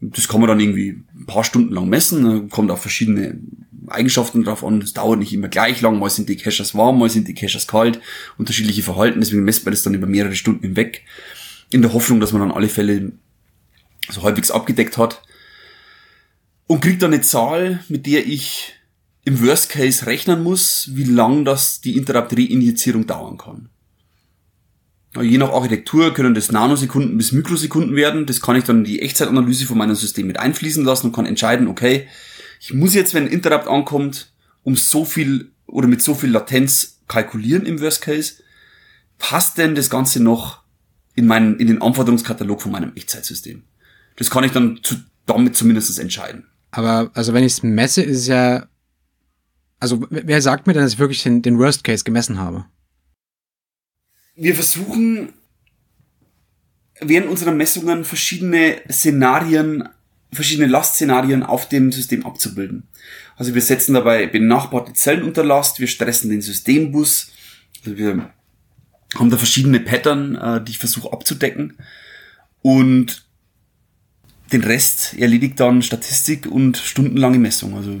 Das kann man dann irgendwie ein paar Stunden lang messen, kommt auf verschiedene Eigenschaften drauf an. Es dauert nicht immer gleich lang, mal sind die Caches warm, mal sind die Caches kalt, unterschiedliche Verhalten, deswegen messt man das dann über mehrere Stunden hinweg, in der Hoffnung, dass man dann alle Fälle so halbwegs abgedeckt hat. Und kriegt dann eine Zahl, mit der ich im Worst Case rechnen muss, wie lang das die Interrupt-Reinjizierung dauern kann. Je nach Architektur können das Nanosekunden bis Mikrosekunden werden. Das kann ich dann in die Echtzeitanalyse von meinem System mit einfließen lassen und kann entscheiden, okay, ich muss jetzt, wenn ein Interrupt ankommt, um so viel oder mit so viel Latenz kalkulieren im Worst Case. Passt denn das Ganze noch in meinen, in den Anforderungskatalog von meinem Echtzeitsystem? Das kann ich dann zu, damit zumindest entscheiden. Aber, also wenn ich es messe, ist es ja, also wer sagt mir denn, dass ich wirklich den, den Worst Case gemessen habe? Wir versuchen während unserer Messungen verschiedene Szenarien verschiedene Lastszenarien auf dem System abzubilden. Also wir setzen dabei benachbarte Zellen unter Last, wir stressen den Systembus, also wir haben da verschiedene Pattern, äh, die ich versuche abzudecken und den Rest erledigt dann Statistik und stundenlange Messung. Also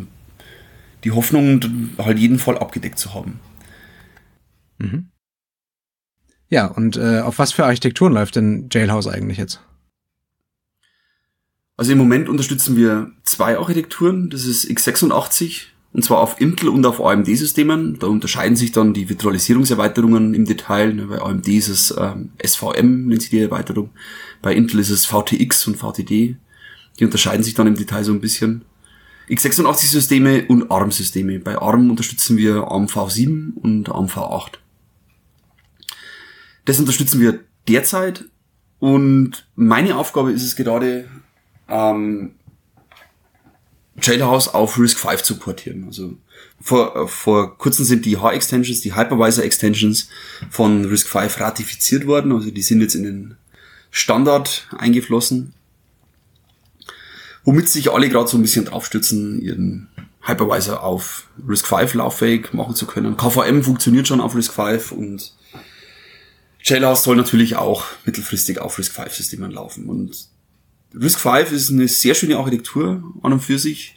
die Hoffnung, halt jeden Fall abgedeckt zu haben. Mhm. Ja, und äh, auf was für Architekturen läuft denn Jailhouse eigentlich jetzt? Also im Moment unterstützen wir zwei Architekturen. Das ist x86 und zwar auf Intel und auf AMD-Systemen. Da unterscheiden sich dann die Virtualisierungserweiterungen im Detail. Ne, bei AMD ist es ähm, SVM, nennt sich die Erweiterung. Bei Intel ist es VTX und VTD. Die unterscheiden sich dann im Detail so ein bisschen. x86-Systeme und ARM-Systeme. Bei ARM unterstützen wir ARM V7 und ARM V8. Das unterstützen wir derzeit und meine Aufgabe ist es gerade, ähm, Jailhouse auf RISC-V zu portieren. Also vor, äh, vor kurzem sind die H-Extensions, die Hypervisor-Extensions von RISC-V ratifiziert worden. Also die sind jetzt in den Standard eingeflossen. Womit sich alle gerade so ein bisschen draufstützen, ihren Hypervisor auf RISC-V lauffähig machen zu können. KVM funktioniert schon auf RISC-V und Jailhouse soll natürlich auch mittelfristig auf RISC-V-Systemen laufen. Und RISC-V ist eine sehr schöne Architektur an und für sich.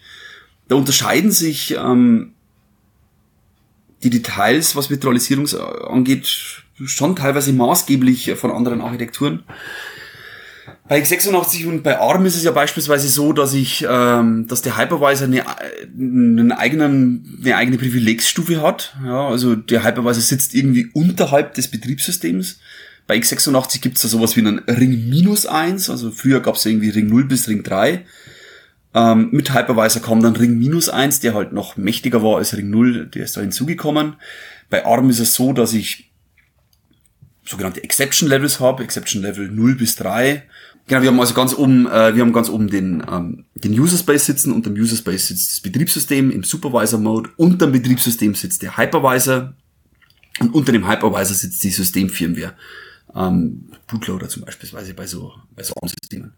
Da unterscheiden sich ähm, die Details, was Virtualisierung angeht, schon teilweise maßgeblich von anderen Architekturen. Bei x86 und bei ARM ist es ja beispielsweise so, dass ich, ähm, dass der Hypervisor eine, einen eigenen, eine eigene Privilegsstufe hat. Ja, also der Hypervisor sitzt irgendwie unterhalb des Betriebssystems. Bei x86 gibt es da sowas wie einen Ring minus eins. also früher gab es irgendwie Ring 0 bis Ring 3. Ähm, mit Hypervisor kam dann Ring minus eins, der halt noch mächtiger war als Ring 0, der ist da hinzugekommen. Bei ARM ist es so, dass ich sogenannte Exception Levels habe, Exception Level 0 bis 3. Genau, wir haben also ganz oben, äh, wir haben ganz oben den, ähm, den User Space sitzen, unter dem User Space sitzt das Betriebssystem im Supervisor Mode, unter dem Betriebssystem sitzt der Hypervisor und unter dem Hypervisor sitzt die Systemfirmware ähm, Bootloader zum Beispiel bei so, bei so ARM-Systemen.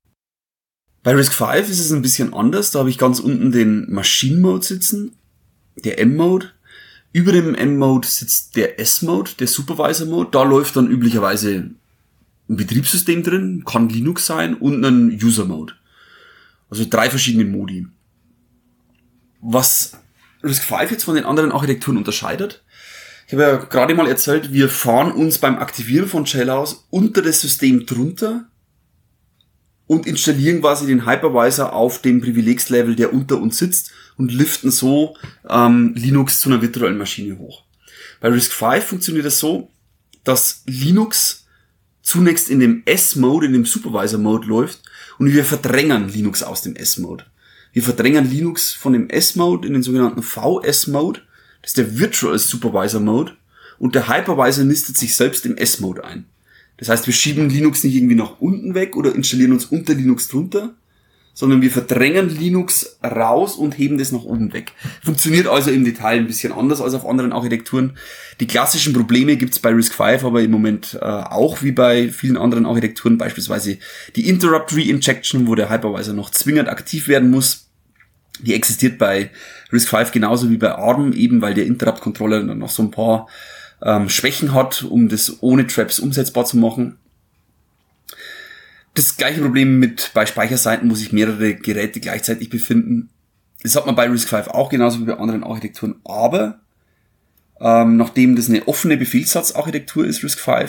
Bei RISC-V ist es ein bisschen anders. Da habe ich ganz unten den Machine Mode sitzen, der M-Mode. Über dem M-Mode sitzt der S-Mode, der Supervisor Mode. Da läuft dann üblicherweise ein Betriebssystem drin, kann Linux sein und ein User Mode. Also drei verschiedene Modi. Was RISC-V jetzt von den anderen Architekturen unterscheidet, ich habe ja gerade mal erzählt, wir fahren uns beim Aktivieren von Jailhouse unter das System drunter und installieren quasi den Hypervisor auf dem Privilegslevel, der unter uns sitzt und liften so ähm, Linux zu einer virtuellen Maschine hoch. Bei RISC-V funktioniert das so, dass Linux zunächst in dem S-Mode, in dem Supervisor-Mode läuft und wir verdrängen Linux aus dem S-Mode. Wir verdrängen Linux von dem S-Mode in den sogenannten VS-Mode das ist der Virtual Supervisor Mode und der Hypervisor nistet sich selbst im S-Mode ein. Das heißt, wir schieben Linux nicht irgendwie nach unten weg oder installieren uns unter Linux drunter, sondern wir verdrängen Linux raus und heben das nach oben weg. Funktioniert also im Detail ein bisschen anders als auf anderen Architekturen. Die klassischen Probleme gibt's bei RISC-V aber im Moment äh, auch wie bei vielen anderen Architekturen, beispielsweise die Interrupt Reinjection, wo der Hypervisor noch zwingend aktiv werden muss, die existiert bei RISC-V genauso wie bei ARM, eben weil der Interrupt-Controller noch so ein paar ähm, Schwächen hat, um das ohne Traps umsetzbar zu machen. Das gleiche Problem mit bei Speicherseiten, wo sich mehrere Geräte gleichzeitig befinden. Das hat man bei RISC-V auch genauso wie bei anderen Architekturen, aber ähm, nachdem das eine offene Befehlssatzarchitektur ist, RISC-V,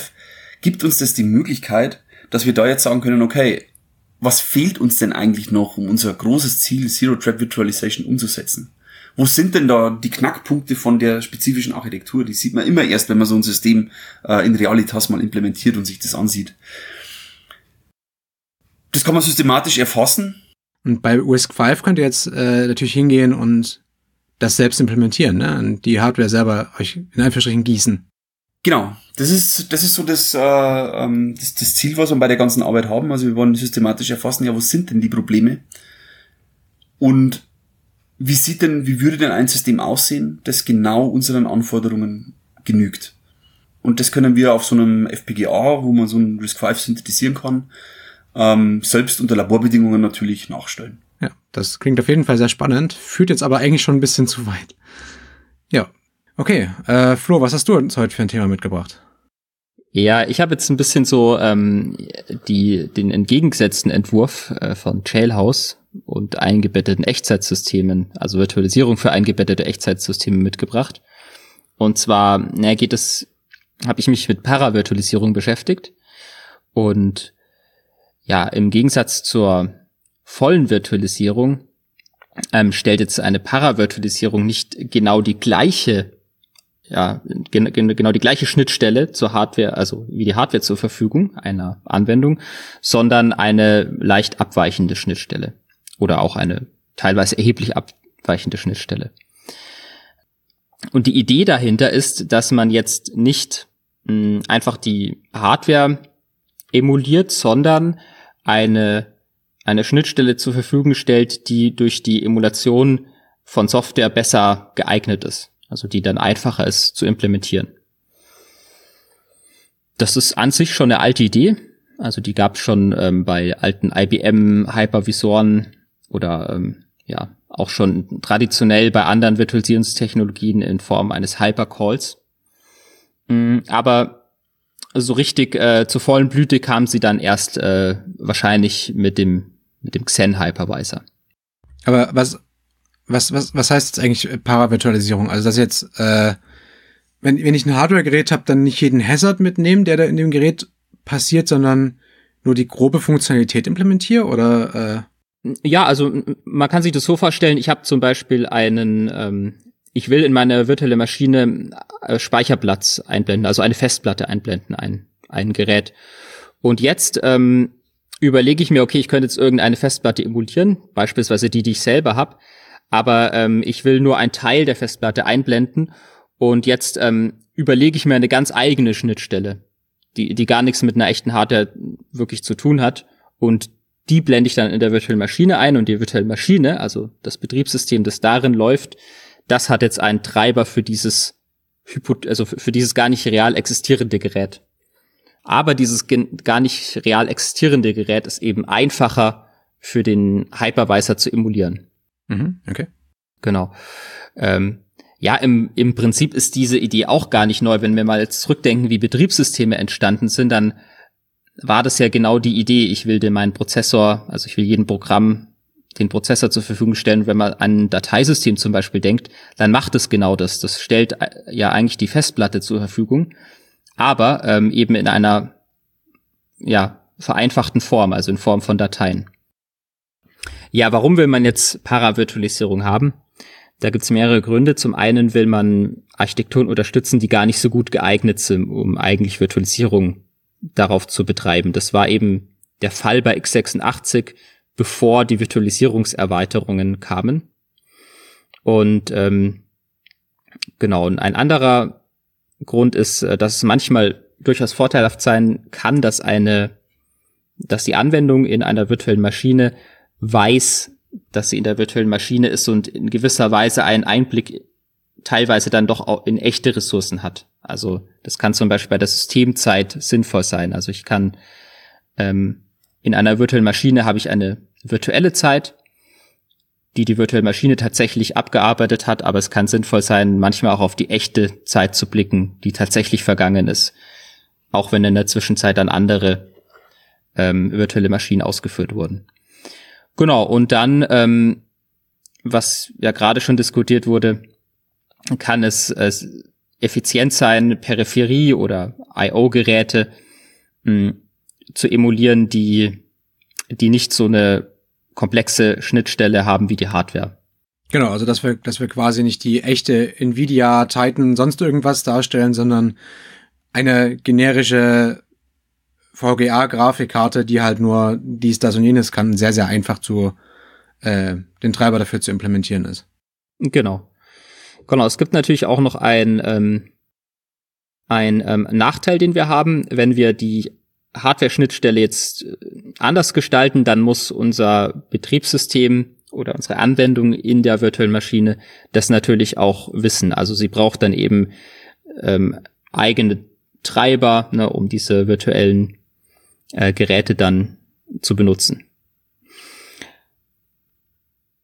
gibt uns das die Möglichkeit, dass wir da jetzt sagen können, okay, was fehlt uns denn eigentlich noch, um unser großes Ziel Zero Trap Virtualization umzusetzen? Wo sind denn da die Knackpunkte von der spezifischen Architektur? Die sieht man immer erst, wenn man so ein System äh, in Realitas mal implementiert und sich das ansieht. Das kann man systematisch erfassen. Und bei RISC-V könnt ihr jetzt äh, natürlich hingehen und das selbst implementieren, ne? Und die Hardware selber euch in Anführungsstrichen gießen. Genau, das ist, das ist so das, äh, ähm, das, das Ziel, was wir bei der ganzen Arbeit haben. Also wir wollen systematisch erfassen, ja, was sind denn die Probleme? Und wie sieht denn, wie würde denn ein System aussehen, das genau unseren Anforderungen genügt? Und das können wir auf so einem FPGA, wo man so einen RISC-V synthetisieren kann, ähm, selbst unter Laborbedingungen natürlich nachstellen. Ja, das klingt auf jeden Fall sehr spannend, führt jetzt aber eigentlich schon ein bisschen zu weit. Ja, Okay, äh, Flo, was hast du uns heute für ein Thema mitgebracht? Ja, ich habe jetzt ein bisschen so ähm, die, den entgegengesetzten Entwurf äh, von Jailhouse und eingebetteten Echtzeitsystemen, also Virtualisierung für eingebettete Echtzeitsysteme mitgebracht. Und zwar na, geht es, habe ich mich mit Paravirtualisierung beschäftigt und ja, im Gegensatz zur vollen Virtualisierung ähm, stellt jetzt eine Paravirtualisierung nicht genau die gleiche ja, gen genau die gleiche Schnittstelle zur Hardware, also wie die Hardware zur Verfügung einer Anwendung, sondern eine leicht abweichende Schnittstelle oder auch eine teilweise erheblich abweichende Schnittstelle. Und die Idee dahinter ist, dass man jetzt nicht mh, hm, einfach die Hardware emuliert, sondern eine eine Schnittstelle zur Verfügung stellt, die durch die Emulation von Software besser geeignet ist. Also die dann einfacher ist zu implementieren. Das ist an sich schon eine alte Idee. Also die gab es schon ähm, bei alten IBM Hypervisoren oder ähm, ja auch schon traditionell bei anderen Virtualisierungstechnologien in Form eines Hypercalls. Mhm, aber so richtig äh, zur vollen Blüte kam sie dann erst äh, wahrscheinlich mit dem mit dem Xen Hypervisor. Aber was was was was heißt jetzt eigentlich Paravirtualisierung? Also das jetzt äh, wenn wenn ich ein Hardware-Gerät habe, dann nicht jeden Hazard mitnehmen, der da in dem Gerät passiert, sondern nur die grobe Funktionalität implementiere oder äh ja, also man kann sich das so vorstellen, ich habe zum Beispiel einen, ähm, ich will in meine virtuelle Maschine äh, Speicherplatz einblenden, also eine Festplatte einblenden, ein, ein Gerät. Und jetzt ähm, überlege ich mir, okay, ich könnte jetzt irgendeine Festplatte emulieren, beispielsweise die, die ich selber habe, aber ähm, ich will nur einen Teil der Festplatte einblenden und jetzt ähm, überlege ich mir eine ganz eigene Schnittstelle die, die gar nichts mit einer echten Hardware wirklich zu tun hat. Und die blende ich dann in der virtuellen Maschine ein und die virtuelle Maschine, also das Betriebssystem, das darin läuft, das hat jetzt einen Treiber für dieses also für dieses gar nicht real existierende Gerät. Aber dieses gar nicht real existierende Gerät ist eben einfacher für den Hypervisor zu emulieren. Mhm, okay. Genau. Ähm, ja, im, im Prinzip ist diese Idee auch gar nicht neu. Wenn wir mal jetzt zurückdenken, wie Betriebssysteme entstanden sind, dann war das ja genau die Idee. Ich will dir meinen Prozessor, also ich will jedem Programm den Prozessor zur Verfügung stellen. Wenn man an ein Dateisystem zum Beispiel denkt, dann macht es genau das. Das stellt äh, ja eigentlich die Festplatte zur Verfügung, aber ähm, eben in einer ja vereinfachten Form, also in Form von Dateien. Ja, warum will man jetzt Paravirtualisierung haben? Da gibt's mehrere Gründe. Zum einen will man Architekturen unterstützen, die gar nicht so gut geeignet sind, um eigentlich Virtualisierung darauf zu betreiben. Das war eben der Fall bei x86, bevor die Virtualisierungserweiterungen kamen. Und ähm, genau, und ein anderer Grund ist, äh, dass es manchmal durchaus vorteilhaft sein kann, dass eine, dass die Anwendung in einer virtuellen Maschine weiß, dass sie in der virtuellen Maschine ist und in gewisser Weise einen Einblick teilweise dann doch auch in echte Ressourcen hat. Also das kann zum Beispiel bei der Systemzeit sinnvoll sein. Also ich kann ähm, in einer virtuellen Maschine habe ich eine virtuelle Zeit, die die virtuelle Maschine tatsächlich abgearbeitet hat, aber es kann sinnvoll sein, manchmal auch auf die echte Zeit zu blicken, die tatsächlich vergangen ist, auch wenn in der Zwischenzeit dann andere ähm, virtuelle Maschinen ausgeführt wurden. Genau, und dann, ähm, was ja gerade schon diskutiert wurde, kann es, es effizient sein, Peripherie oder I.O.-Geräte hm, zu emulieren, die, die nicht so eine komplexe Schnittstelle haben wie die Hardware. Genau, also dass wir, dass wir quasi nicht die echte Nvidia, Titan, sonst irgendwas darstellen, sondern eine generische VGA-Grafikkarte, die halt nur dies, das und jenes kann, sehr, sehr einfach zu äh, den Treiber dafür zu implementieren ist. Genau. Genau, es gibt natürlich auch noch ein, ähm, ein ähm, Nachteil, den wir haben. Wenn wir die Hardware-Schnittstelle jetzt äh, anders gestalten, dann muss unser Betriebssystem oder unsere Anwendung in der virtuellen Maschine das natürlich auch wissen. Also sie braucht dann eben ähm, eigene Treiber, ne, um diese virtuellen äh, Geräte dann zu benutzen.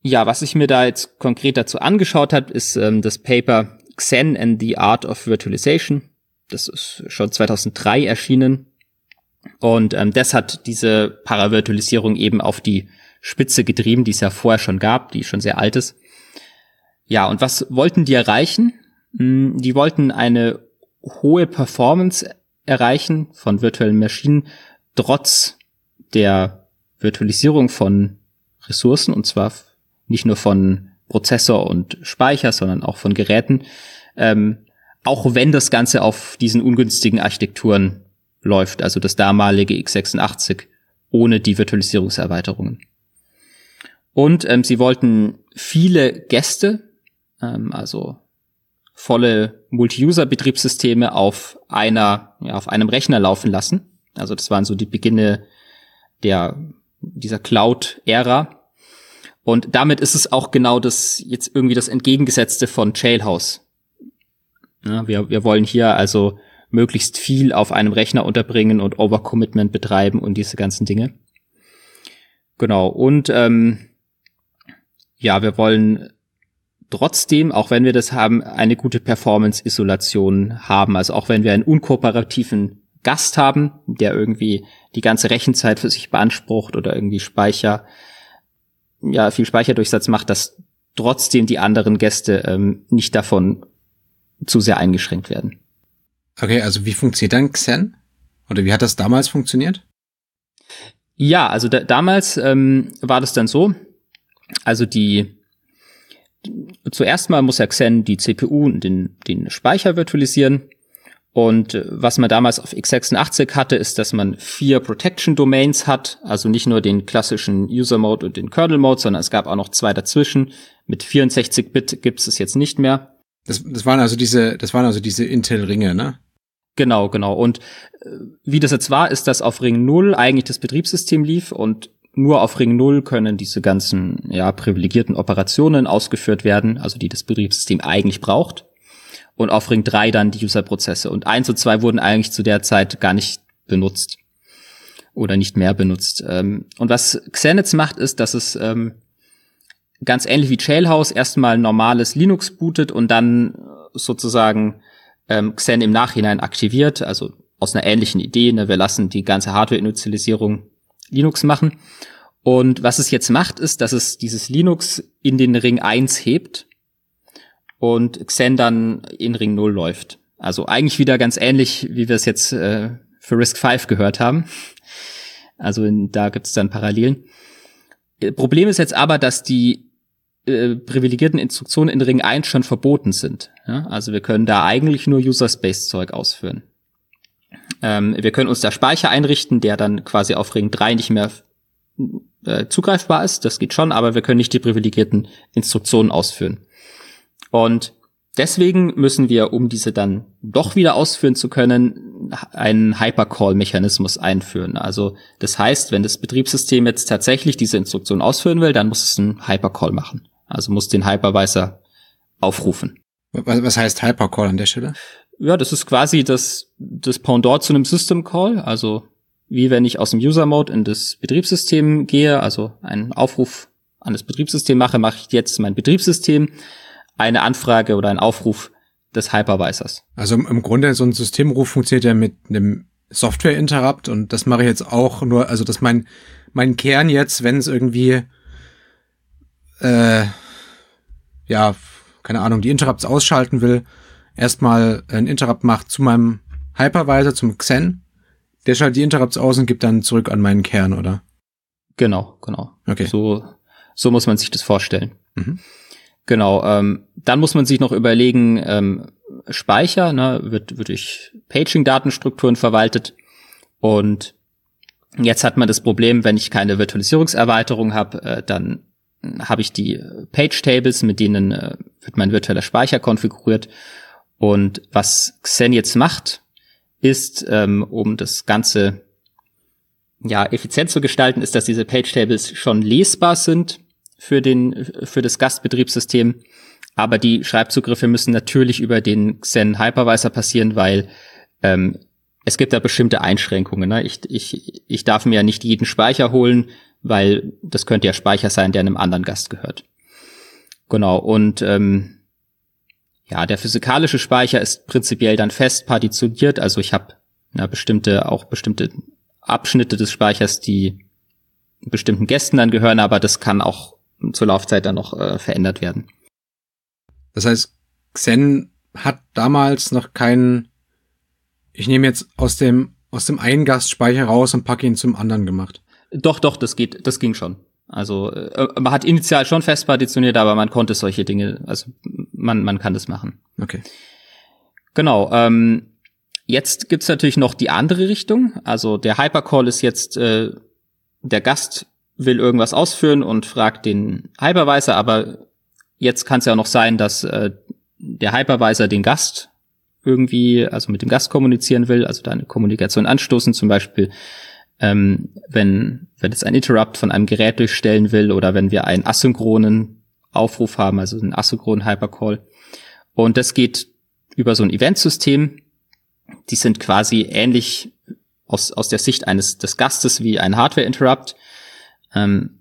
Ja, was ich mir da jetzt konkret dazu angeschaut habe, ist ähm, das Paper Xen and the Art of Virtualization. Das ist schon 2003 erschienen. Und ähm, das hat diese Paravirtualisierung eben auf die Spitze getrieben, die es ja vorher schon gab, die schon sehr alt ist. Ja, und was wollten die erreichen? Hm, die wollten eine hohe Performance erreichen von virtuellen Maschinen trotz der Virtualisierung von Ressourcen, und zwar nicht nur von Prozessor und Speicher, sondern auch von Geräten, ähm, auch wenn das Ganze auf diesen ungünstigen Architekturen läuft, also das damalige x86 ohne die Virtualisierungserweiterungen. Und ähm, sie wollten viele Gäste, ähm, also volle Multi-User-Betriebssysteme auf einer, ja, auf einem Rechner laufen lassen. Also das waren so die Beginne der dieser Cloud-Ära. Und damit ist es auch genau das, jetzt irgendwie das Entgegengesetzte von Jailhouse. Ja, wir, wir wollen hier also möglichst viel auf einem Rechner unterbringen und Overcommitment betreiben und diese ganzen Dinge. Genau. Und ähm, ja, wir wollen trotzdem, auch wenn wir das haben, eine gute Performance-Isolation haben. Also auch wenn wir einen unkooperativen Gast haben, der irgendwie die ganze Rechenzeit für sich beansprucht oder irgendwie Speicher, ja, viel Speicherdurchsatz macht, dass trotzdem die anderen Gäste ähm, nicht davon zu sehr eingeschränkt werden. Okay, also wie funktioniert dann Xen? Oder wie hat das damals funktioniert? Ja, also da, damals ähm, war das dann so, also die zuerst mal muss ja Xen die CPU und den, den Speicher virtualisieren. Und äh, was man damals auf x86 hatte, ist, dass man vier Protection Domains hat, also nicht nur den klassischen User Mode und den Kernel Mode, sondern es gab auch noch zwei dazwischen. Mit 64 Bit gibt es jetzt nicht mehr. Das, das waren also diese, das waren also diese Intel-Ringe, ne? Genau, genau. Und äh, wie das jetzt war, ist, dass auf Ring 0 eigentlich das Betriebssystem lief und nur auf Ring 0 können diese ganzen ja, privilegierten Operationen ausgeführt werden, also die das Betriebssystem eigentlich braucht. Und auf Ring 3 dann die User-Prozesse. Und 1 und 2 wurden eigentlich zu der Zeit gar nicht benutzt. Oder nicht mehr benutzt. Ähm, und was Xenetz macht, ist, dass es ähm, ganz ähnlich wie Jailhouse erstmal normales Linux bootet und dann sozusagen ähm, Xen im Nachhinein aktiviert, also aus einer ähnlichen Idee. Ne? Wir lassen die ganze Hardware-Initialisierung Linux machen. Und was es jetzt macht, ist, dass es dieses Linux in den Ring 1 hebt und Xen dann in Ring 0 läuft. Also eigentlich wieder ganz ähnlich, wie wir es jetzt äh, für Risk 5 gehört haben. Also in, da gibt es dann Parallelen. Äh, Problem ist jetzt aber, dass die äh, privilegierten Instruktionen in Ring 1 schon verboten sind. Ja? Also wir können da eigentlich nur User-Space-Zeug ausführen. Ähm, wir können uns da Speicher einrichten, der dann quasi auf Ring 3 nicht mehr äh, zugreifbar ist. Das geht schon, aber wir können nicht die privilegierten Instruktionen ausführen. Und deswegen müssen wir, um diese dann doch wieder ausführen zu können, einen Hypercall-Mechanismus einführen. Also das heißt, wenn das Betriebssystem jetzt tatsächlich diese Instruktion ausführen will, dann muss es einen Hypercall machen. Also muss den Hypervisor aufrufen. Was, heißt Hypercall an der Stelle? Ja, das ist quasi das, das Pendant zu einem System Call. Also wie wenn ich aus dem User Mode in das Betriebssystem gehe, also einen Aufruf an das Betriebssystem mache, mache ich jetzt mein Betriebssystem eine Anfrage oder einen Aufruf des Hypervisors. Also im Grunde so ein Systemruf funktioniert ja mit einem Software-Interrupt und das mache ich jetzt auch nur, also dass mein, mein Kern jetzt, wenn es irgendwie äh, ja, keine Ahnung, die Interrupts ausschalten will, erstmal ein Interrupt macht zu meinem Hypervisor, zum Xen. Der schaltet die Interrupts aus und gibt dann zurück an meinen Kern, oder? Genau, genau. Okay. So, so muss man sich das vorstellen. Mhm. Genau. Ähm, dann muss man sich noch überlegen, ähm, Speicher ne, wird, wird durch Paging-Datenstrukturen verwaltet. Und jetzt hat man das Problem, wenn ich keine Virtualisierungserweiterung habe, äh, dann habe ich die Page Tables, mit denen äh, wird mein virtueller Speicher konfiguriert. Und was Xen jetzt macht, ist, ähm, um das Ganze ja effizient zu gestalten, ist, dass diese Page Tables schon lesbar sind für den für das Gastbetriebssystem, aber die Schreibzugriffe müssen natürlich über den Xen Hypervisor passieren, weil ähm, es gibt da bestimmte Einschränkungen. Ne? Ich, ich, ich darf mir ja nicht jeden Speicher holen, weil das könnte ja Speicher sein, der einem anderen Gast gehört. Genau, und ähm, ja, der physikalische Speicher ist prinzipiell dann fest partitioniert, also ich habe bestimmte, auch bestimmte Abschnitte des Speichers, die bestimmten Gästen dann gehören, aber das kann auch zur Laufzeit dann noch äh, verändert werden. Das heißt, Xen hat damals noch keinen, ich nehme jetzt aus dem, aus dem einen Gastspeicher raus und packe ihn zum anderen gemacht. Doch, doch, das geht, das ging schon. Also äh, man hat initial schon fest partitioniert, aber man konnte solche Dinge, also man, man kann das machen. Okay. Genau. Ähm, jetzt gibt's natürlich noch die andere Richtung. Also der Hypercall ist jetzt, äh, der Gast will irgendwas ausführen und fragt den Hypervisor, aber jetzt kann es ja auch noch sein, dass äh, der Hypervisor den Gast irgendwie, also mit dem Gast kommunizieren will, also da eine Kommunikation anstoßen, zum Beispiel ähm, wenn, wenn es ein Interrupt von einem Gerät durchstellen will oder wenn wir einen asynchronen Aufruf haben, also einen asynchronen Hypercall. Und das geht über so ein Eventsystem. Die sind quasi ähnlich aus, aus der Sicht eines des Gastes wie ein Hardware-Interrupt. Ähm,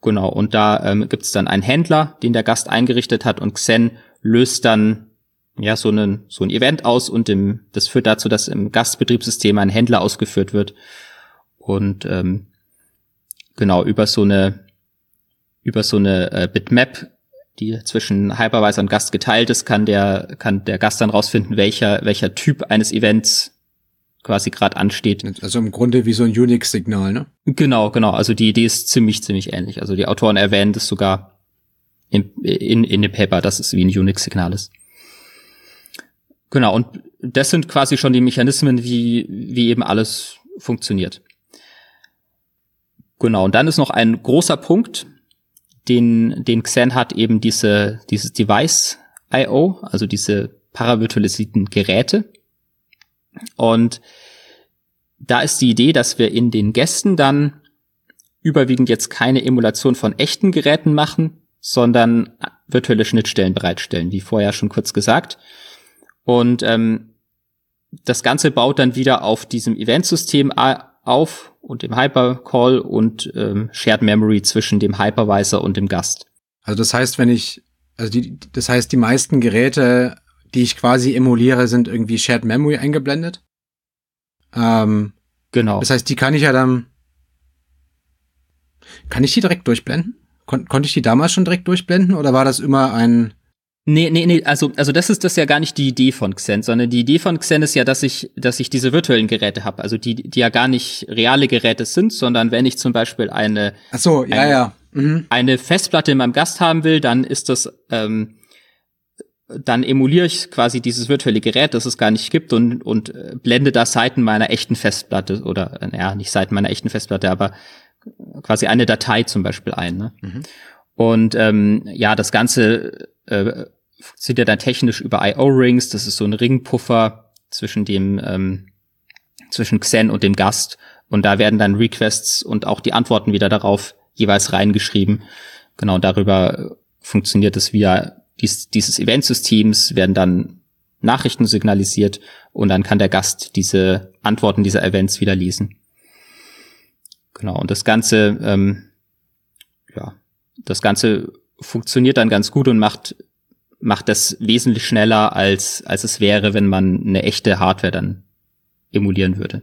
genau, und da ähm, gibt es dann einen Händler, den der Gast eingerichtet hat und Xen löst dann ja so einen so ein Event aus und im, das führt dazu, dass im Gastbetriebssystem ein Händler ausgeführt wird. Und ähm, genau über so eine über so eine äh, Bitmap, die zwischen Hypervisor und Gast geteilt ist, kann der kann der Gast dann rausfinden, welcher welcher Typ eines Events quasi gerade ansteht. Also im Grunde wie so ein Unix-Signal, ne? Genau, genau. Also die Idee ist ziemlich ziemlich ähnlich. Also die Autoren erwähnen das sogar in, in, in dem Paper, dass es wie ein Unix-Signal ist. Genau, und das sind quasi schon die Mechanismen, wie, wie eben alles funktioniert. Genau, und dann ist noch ein großer Punkt, den, den Xen hat, eben diese, dieses Device I.O., also diese paravirtualisierten Geräte. Und da ist die Idee, dass wir in den Gästen dann überwiegend jetzt keine Emulation von echten Geräten machen, sondern virtuelle Schnittstellen bereitstellen, wie vorher schon kurz gesagt. Und ähm, das Ganze baut dann wieder auf diesem Eventsystem auf und dem Hypercall und ähm, Shared Memory zwischen dem Hypervisor und dem Gast. Also das heißt, wenn ich, also die, das heißt, die meisten Geräte, die ich quasi emuliere, sind irgendwie Shared Memory eingeblendet. Ähm, genau. Das heißt, die kann ich ja dann, kann ich die direkt durchblenden? Kon konnte ich die damals schon direkt durchblenden oder war das immer ein Nee, nee, nee, also, also das ist das ja gar nicht die Idee von Xen, sondern die Idee von Xen ist ja, dass ich, dass ich diese virtuellen Geräte habe, also die, die ja gar nicht reale Geräte sind, sondern wenn ich zum Beispiel eine, Ach so, ja, eine, ja. Mhm. eine Festplatte in meinem Gast haben will, dann ist das, ähm, dann emuliere ich quasi dieses virtuelle Gerät, das es gar nicht gibt und, und äh, blende da Seiten meiner echten Festplatte oder, äh, ja, nicht Seiten meiner echten Festplatte, aber quasi eine Datei zum Beispiel ein. Ne? Mhm. Und ähm, ja, das Ganze äh, funktioniert dann technisch über I.O.-Rings. Das ist so ein Ringpuffer zwischen dem ähm, zwischen Xen und dem Gast. Und da werden dann Requests und auch die Antworten wieder darauf jeweils reingeschrieben. Genau, darüber funktioniert es via dies, dieses Eventsystems, werden dann Nachrichten signalisiert und dann kann der Gast diese Antworten dieser Events wieder lesen. Genau, und das Ganze, ähm, ja, das Ganze funktioniert dann ganz gut und macht, macht das wesentlich schneller, als, als es wäre, wenn man eine echte Hardware dann emulieren würde.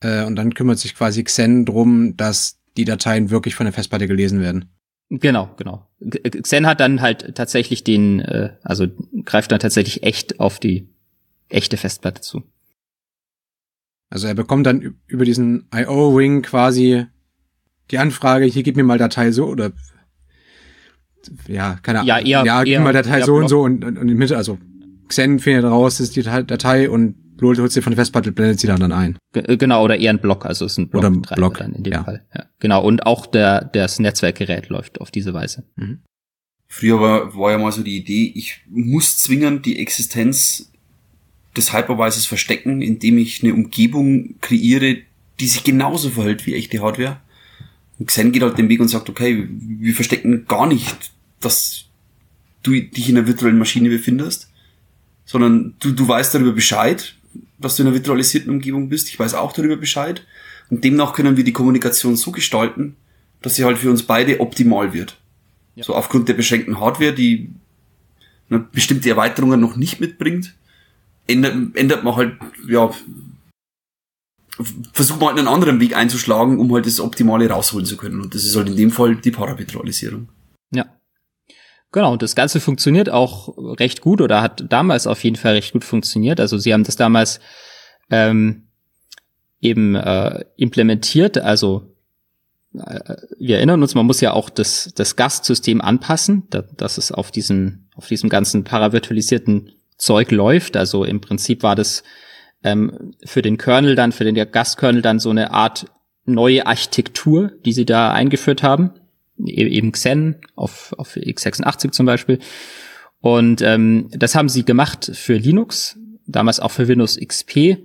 Äh, und dann kümmert sich quasi Xen drum, dass die Dateien wirklich von der Festplatte gelesen werden. Genau, genau. Xen hat dann halt tatsächlich den, äh, also greift dann tatsächlich echt auf die echte Festplatte zu. Also er bekommt dann über diesen IO-Ring quasi die Anfrage, hier gib mir mal Datei so oder ja, keine Ahnung. Ja, eher, ja, gib eher, mal Datei so und so und, und, und in Mitte, also Xen findet raus, ist die Datei und holt sie von der Festplatte, blendet sie dann, dann ein. G genau, oder eher ein Block, also es ist ein Block, oder ein Block dann in dem ja. Fall. Ja, genau, und auch der, das Netzwerkgerät läuft auf diese Weise. Mhm. Früher war, war ja mal so die Idee, ich muss zwingend die Existenz des Hypervisors verstecken, indem ich eine Umgebung kreiere, die sich genauso verhält wie echte Hardware. Und Xen geht halt den Weg und sagt, okay, wir verstecken gar nicht, dass du dich in einer virtuellen Maschine befindest, sondern du, du weißt darüber Bescheid, dass du in einer virtualisierten Umgebung bist. Ich weiß auch darüber Bescheid. Und demnach können wir die Kommunikation so gestalten, dass sie halt für uns beide optimal wird. Ja. So aufgrund der beschränkten Hardware, die eine bestimmte Erweiterungen noch nicht mitbringt, ändert, ändert man halt, ja, versucht man halt einen anderen Weg einzuschlagen, um halt das Optimale rausholen zu können. Und das ist halt in dem Fall die Paravirtualisierung. Ja. Genau, und das Ganze funktioniert auch recht gut oder hat damals auf jeden Fall recht gut funktioniert. Also sie haben das damals ähm, eben äh, implementiert. Also äh, wir erinnern uns, man muss ja auch das, das Gastsystem anpassen, da, dass es auf diesem, auf diesem ganzen paravirtualisierten Zeug läuft. Also im Prinzip war das ähm, für den Kernel dann, für den Gastkernel dann so eine Art neue Architektur, die sie da eingeführt haben eben Xen auf, auf x86 zum Beispiel. Und ähm, das haben sie gemacht für Linux, damals auch für Windows XP.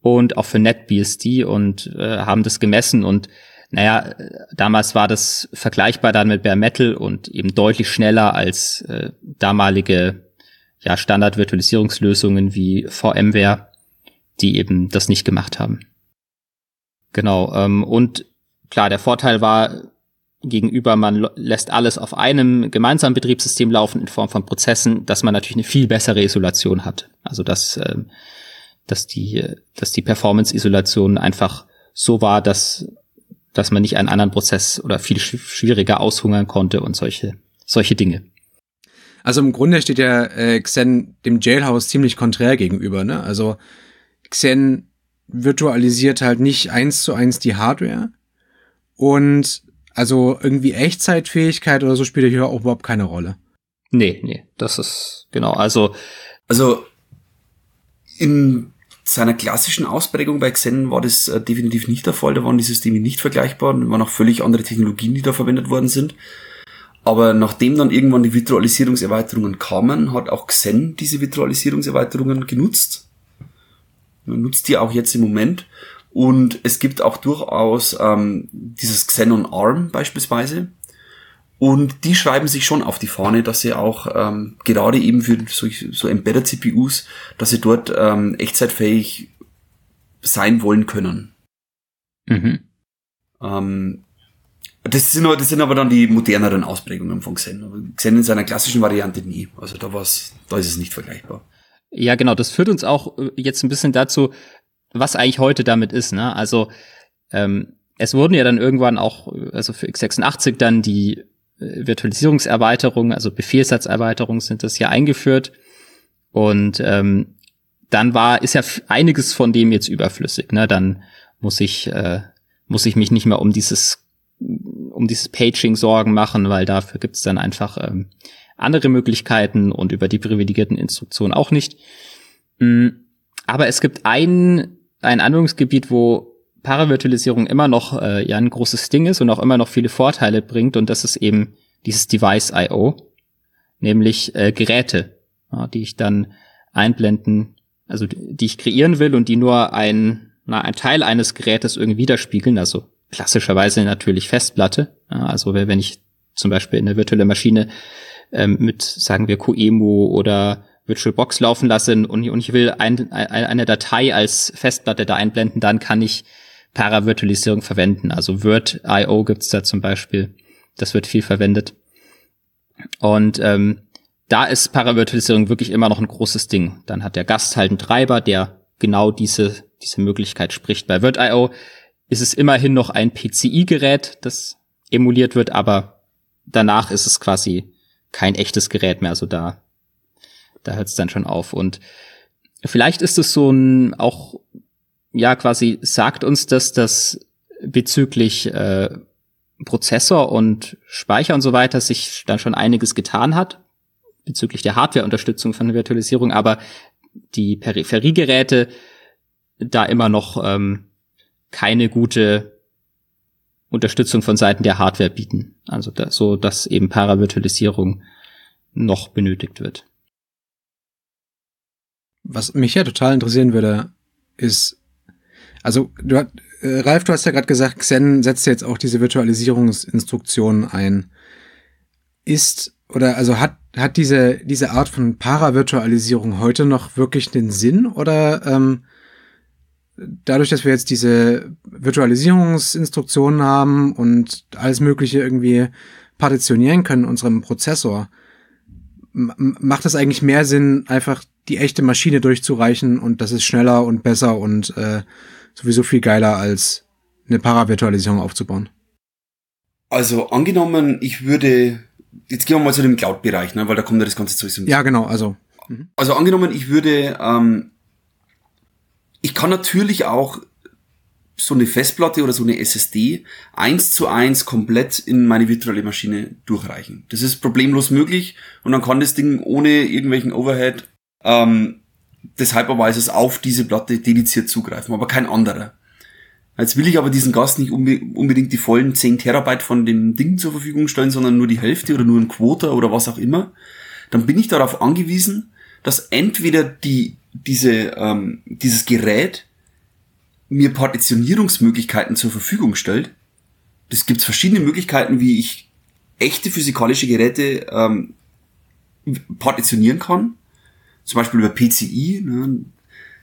und auch für NetBSD und äh, haben das gemessen und naja, damals war das vergleichbar dann mit Bare Metal und eben deutlich schneller als äh, damalige ja, Standard-Virtualisierungslösungen wie VMware, die eben das nicht gemacht haben. Genau, ähm, und klar, der Vorteil war gegenüber, man lässt alles auf einem gemeinsamen Betriebssystem laufen in Form von Prozessen, dass man natürlich eine viel bessere Isolation hat. Also dass, äh, dass die, dass die Performance-Isolation einfach so war, dass dass man nicht einen anderen Prozess oder viel schwieriger aushungern konnte und solche, solche Dinge. Also im Grunde steht ja äh, Xen dem Jailhouse ziemlich konträr gegenüber. Ne? Also Xen virtualisiert halt nicht eins zu eins die Hardware und also irgendwie Echtzeitfähigkeit oder so spielt hier auch überhaupt keine Rolle. Nee, nee, das ist genau. Also also in seiner klassischen Ausprägung bei Xen war das äh, definitiv nicht der Fall. Da waren die Systeme nicht vergleichbar, da waren auch völlig andere Technologien, die da verwendet worden sind. Aber nachdem dann irgendwann die Virtualisierungserweiterungen kamen, hat auch Xen diese Virtualisierungserweiterungen genutzt. Man nutzt die auch jetzt im Moment. Und es gibt auch durchaus ähm, dieses Xenon ARM beispielsweise, und die schreiben sich schon auf die Fahne, dass sie auch ähm, gerade eben für so, so Embedded CPUs, dass sie dort ähm, echtzeitfähig sein wollen können. Mhm. Ähm, das, sind, das sind aber dann die moderneren Ausprägungen von Xen. Xen in seiner klassischen Variante nie. Also da war's, da ist es nicht vergleichbar. Ja, genau. Das führt uns auch äh, jetzt ein bisschen dazu, was eigentlich heute damit ist. Ne? Also ähm, es wurden ja dann irgendwann auch, also für x86 dann die Virtualisierungserweiterungen, also Befehlssatzerweiterungen sind das ja eingeführt. Und ähm, dann war, ist ja einiges von dem jetzt überflüssig. Ne? Dann muss ich, äh, muss ich mich nicht mehr um dieses, um dieses Paging Sorgen machen, weil dafür gibt's dann einfach ähm, andere Möglichkeiten und über die privilegierten Instruktionen auch nicht. Mhm. Aber es gibt ein, ein Anwendungsgebiet, wo Paravirtualisierung immer noch äh, ja ein großes Ding ist und auch immer noch viele Vorteile bringt und das ist eben dieses Device I.O., nämlich äh, Geräte, ja, die ich dann einblenden, also die ich kreieren will und die nur ein, na, ein Teil eines Gerätes irgendwie widerspiegeln, also klassischerweise natürlich Festplatte. Ja, also wenn ich zum Beispiel in der virtuelle Maschine ähm, mit, sagen wir, QEMU oder VirtualBox laufen lasse und, und ich will ein, ein, eine Datei als Festplatte da einblenden, dann kann ich Paravirtualisierung verwenden. Also Word.io gibt's da zum Beispiel. Das wird viel verwendet. Und ähm, da ist Paravirtualisierung wirklich immer noch ein großes Ding. Dann hat der Gast halt einen Treiber, der genau diese, diese Möglichkeit spricht. Bei Word.io ist es immerhin noch ein PCI-Gerät, das emuliert wird, aber danach ist es quasi kein echtes Gerät mehr. Also da, da hört es dann schon auf. Und vielleicht ist es so ein auch ja quasi sagt uns, dass das bezüglich äh, Prozessor und Speicher und so weiter sich dann schon einiges getan hat bezüglich der Hardware-Unterstützung von der Virtualisierung, aber die Peripheriegeräte da immer noch ähm, keine gute Unterstützung von Seiten der Hardware bieten. Also da, so, dass eben Paravirtualisierung noch benötigt wird. Was mich ja total interessieren würde, ist, also du hast, äh, Ralf, du hast ja gerade gesagt, Xen setzt jetzt auch diese Virtualisierungsinstruktionen ein. Ist oder also hat hat diese diese Art von Paravirtualisierung heute noch wirklich den Sinn oder ähm, dadurch, dass wir jetzt diese Virtualisierungsinstruktionen haben und alles Mögliche irgendwie partitionieren können in unserem Prozessor, macht es eigentlich mehr Sinn, einfach die echte Maschine durchzureichen und das ist schneller und besser und äh, sowieso viel geiler, als eine Paravirtualisierung aufzubauen. Also angenommen, ich würde, jetzt gehen wir mal zu dem Cloud-Bereich, ne, weil da kommt ja das Ganze sowieso. Ja, genau, also. Mhm. Also angenommen, ich würde, ähm, ich kann natürlich auch so eine Festplatte oder so eine SSD eins zu eins komplett in meine virtuelle Maschine durchreichen. Das ist problemlos möglich und dann kann das Ding ohne irgendwelchen Overhead ähm, des Hypervisors auf diese Platte dediziert zugreifen, aber kein anderer. Jetzt will ich aber diesen Gast nicht unbedingt die vollen 10 Terabyte von dem Ding zur Verfügung stellen, sondern nur die Hälfte oder nur ein Quota oder was auch immer. Dann bin ich darauf angewiesen, dass entweder die, diese, ähm, dieses Gerät mir Partitionierungsmöglichkeiten zur Verfügung stellt. Es gibt verschiedene Möglichkeiten, wie ich echte physikalische Geräte ähm, partitionieren kann. Zum Beispiel über PCI. Ne?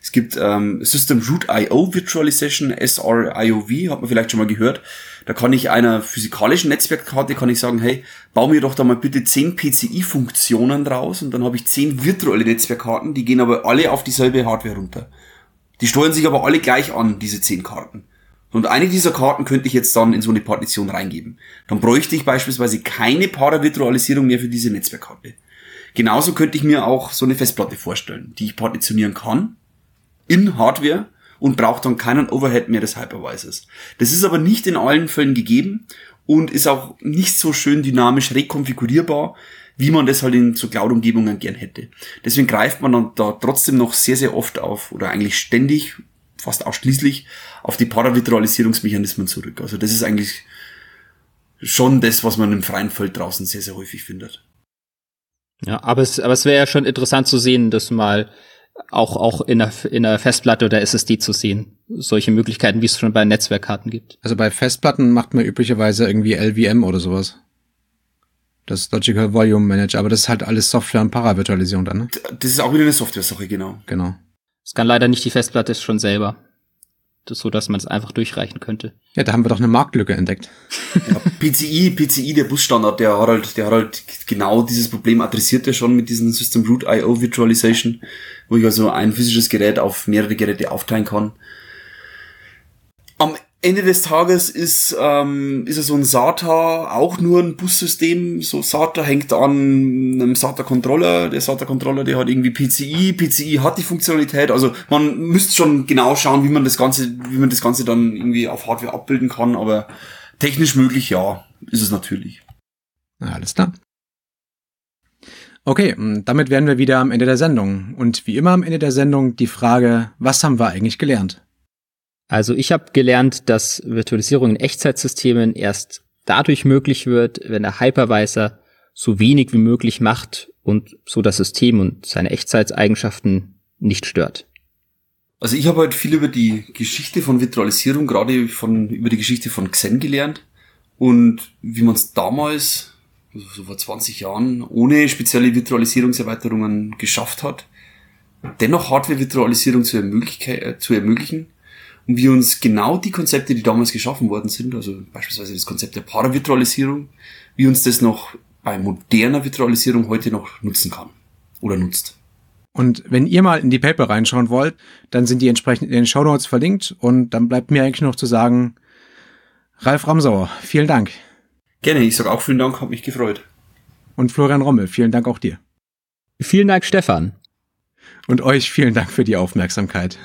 Es gibt ähm, System Root I.O. Virtualization, SRIOV, hat man vielleicht schon mal gehört. Da kann ich einer physikalischen Netzwerkkarte kann ich sagen, hey, bau mir doch da mal bitte 10 PCI-Funktionen draus und dann habe ich 10 virtuelle Netzwerkkarten, die gehen aber alle auf dieselbe Hardware runter. Die steuern sich aber alle gleich an, diese 10 Karten. Und eine dieser Karten könnte ich jetzt dann in so eine Partition reingeben. Dann bräuchte ich beispielsweise keine Paravirtualisierung mehr für diese Netzwerkkarte. Genauso könnte ich mir auch so eine Festplatte vorstellen, die ich partitionieren kann in Hardware und braucht dann keinen Overhead mehr des Hypervisors. Das ist aber nicht in allen Fällen gegeben und ist auch nicht so schön dynamisch rekonfigurierbar, wie man das halt in so Cloud-Umgebungen gern hätte. Deswegen greift man dann da trotzdem noch sehr, sehr oft auf oder eigentlich ständig, fast ausschließlich auf die Paravirtualisierungsmechanismen zurück. Also das ist eigentlich schon das, was man im freien Feld draußen sehr, sehr häufig findet. Ja, aber es, aber es wäre ja schon interessant zu sehen, dass mal auch, auch in der, in der Festplatte oder SSD zu sehen. Solche Möglichkeiten, wie es schon bei Netzwerkkarten gibt. Also bei Festplatten macht man üblicherweise irgendwie LVM oder sowas. Das ist Logical Volume Manager, aber das ist halt alles Software- und Paravirtualisierung dann, ne? Das ist auch wieder eine Software-Sache, genau. Genau. Es kann leider nicht die Festplatte schon selber. Das so, dass man es einfach durchreichen könnte. Ja, da haben wir doch eine Marktlücke entdeckt. Ja, PCI, PCI, der Busstandard, der hat halt, der hat halt genau dieses Problem adressiert ja schon mit diesem System Root I.O. Virtualization, wo ich also ein physisches Gerät auf mehrere Geräte aufteilen kann. Am Ende des Tages ist, ähm, ist so ein SATA auch nur ein Bussystem. So SATA hängt an einem SATA-Controller. Der SATA-Controller, der hat irgendwie PCI. PCI hat die Funktionalität. Also man müsste schon genau schauen, wie man das Ganze, wie man das Ganze dann irgendwie auf Hardware abbilden kann. Aber technisch möglich, ja, ist es natürlich. Na, alles klar. Okay, damit wären wir wieder am Ende der Sendung. Und wie immer am Ende der Sendung die Frage, was haben wir eigentlich gelernt? Also ich habe gelernt, dass Virtualisierung in Echtzeitsystemen erst dadurch möglich wird, wenn der Hypervisor so wenig wie möglich macht und so das System und seine Echtzeitseigenschaften nicht stört. Also ich habe halt viel über die Geschichte von Virtualisierung, gerade von über die Geschichte von Xen gelernt und wie man es damals, also so vor 20 Jahren, ohne spezielle Virtualisierungserweiterungen geschafft hat, dennoch Hardware-Virtualisierung zu, äh, zu ermöglichen und wie uns genau die Konzepte, die damals geschaffen worden sind, also beispielsweise das Konzept der Paravirtualisierung, wie uns das noch bei moderner Virtualisierung heute noch nutzen kann oder nutzt. Und wenn ihr mal in die Paper reinschauen wollt, dann sind die entsprechend in den Show Notes verlinkt und dann bleibt mir eigentlich noch zu sagen, Ralf Ramsauer, vielen Dank. Gerne, ich sage auch vielen Dank, hat mich gefreut. Und Florian Rommel, vielen Dank auch dir. Vielen Dank, Stefan. Und euch vielen Dank für die Aufmerksamkeit.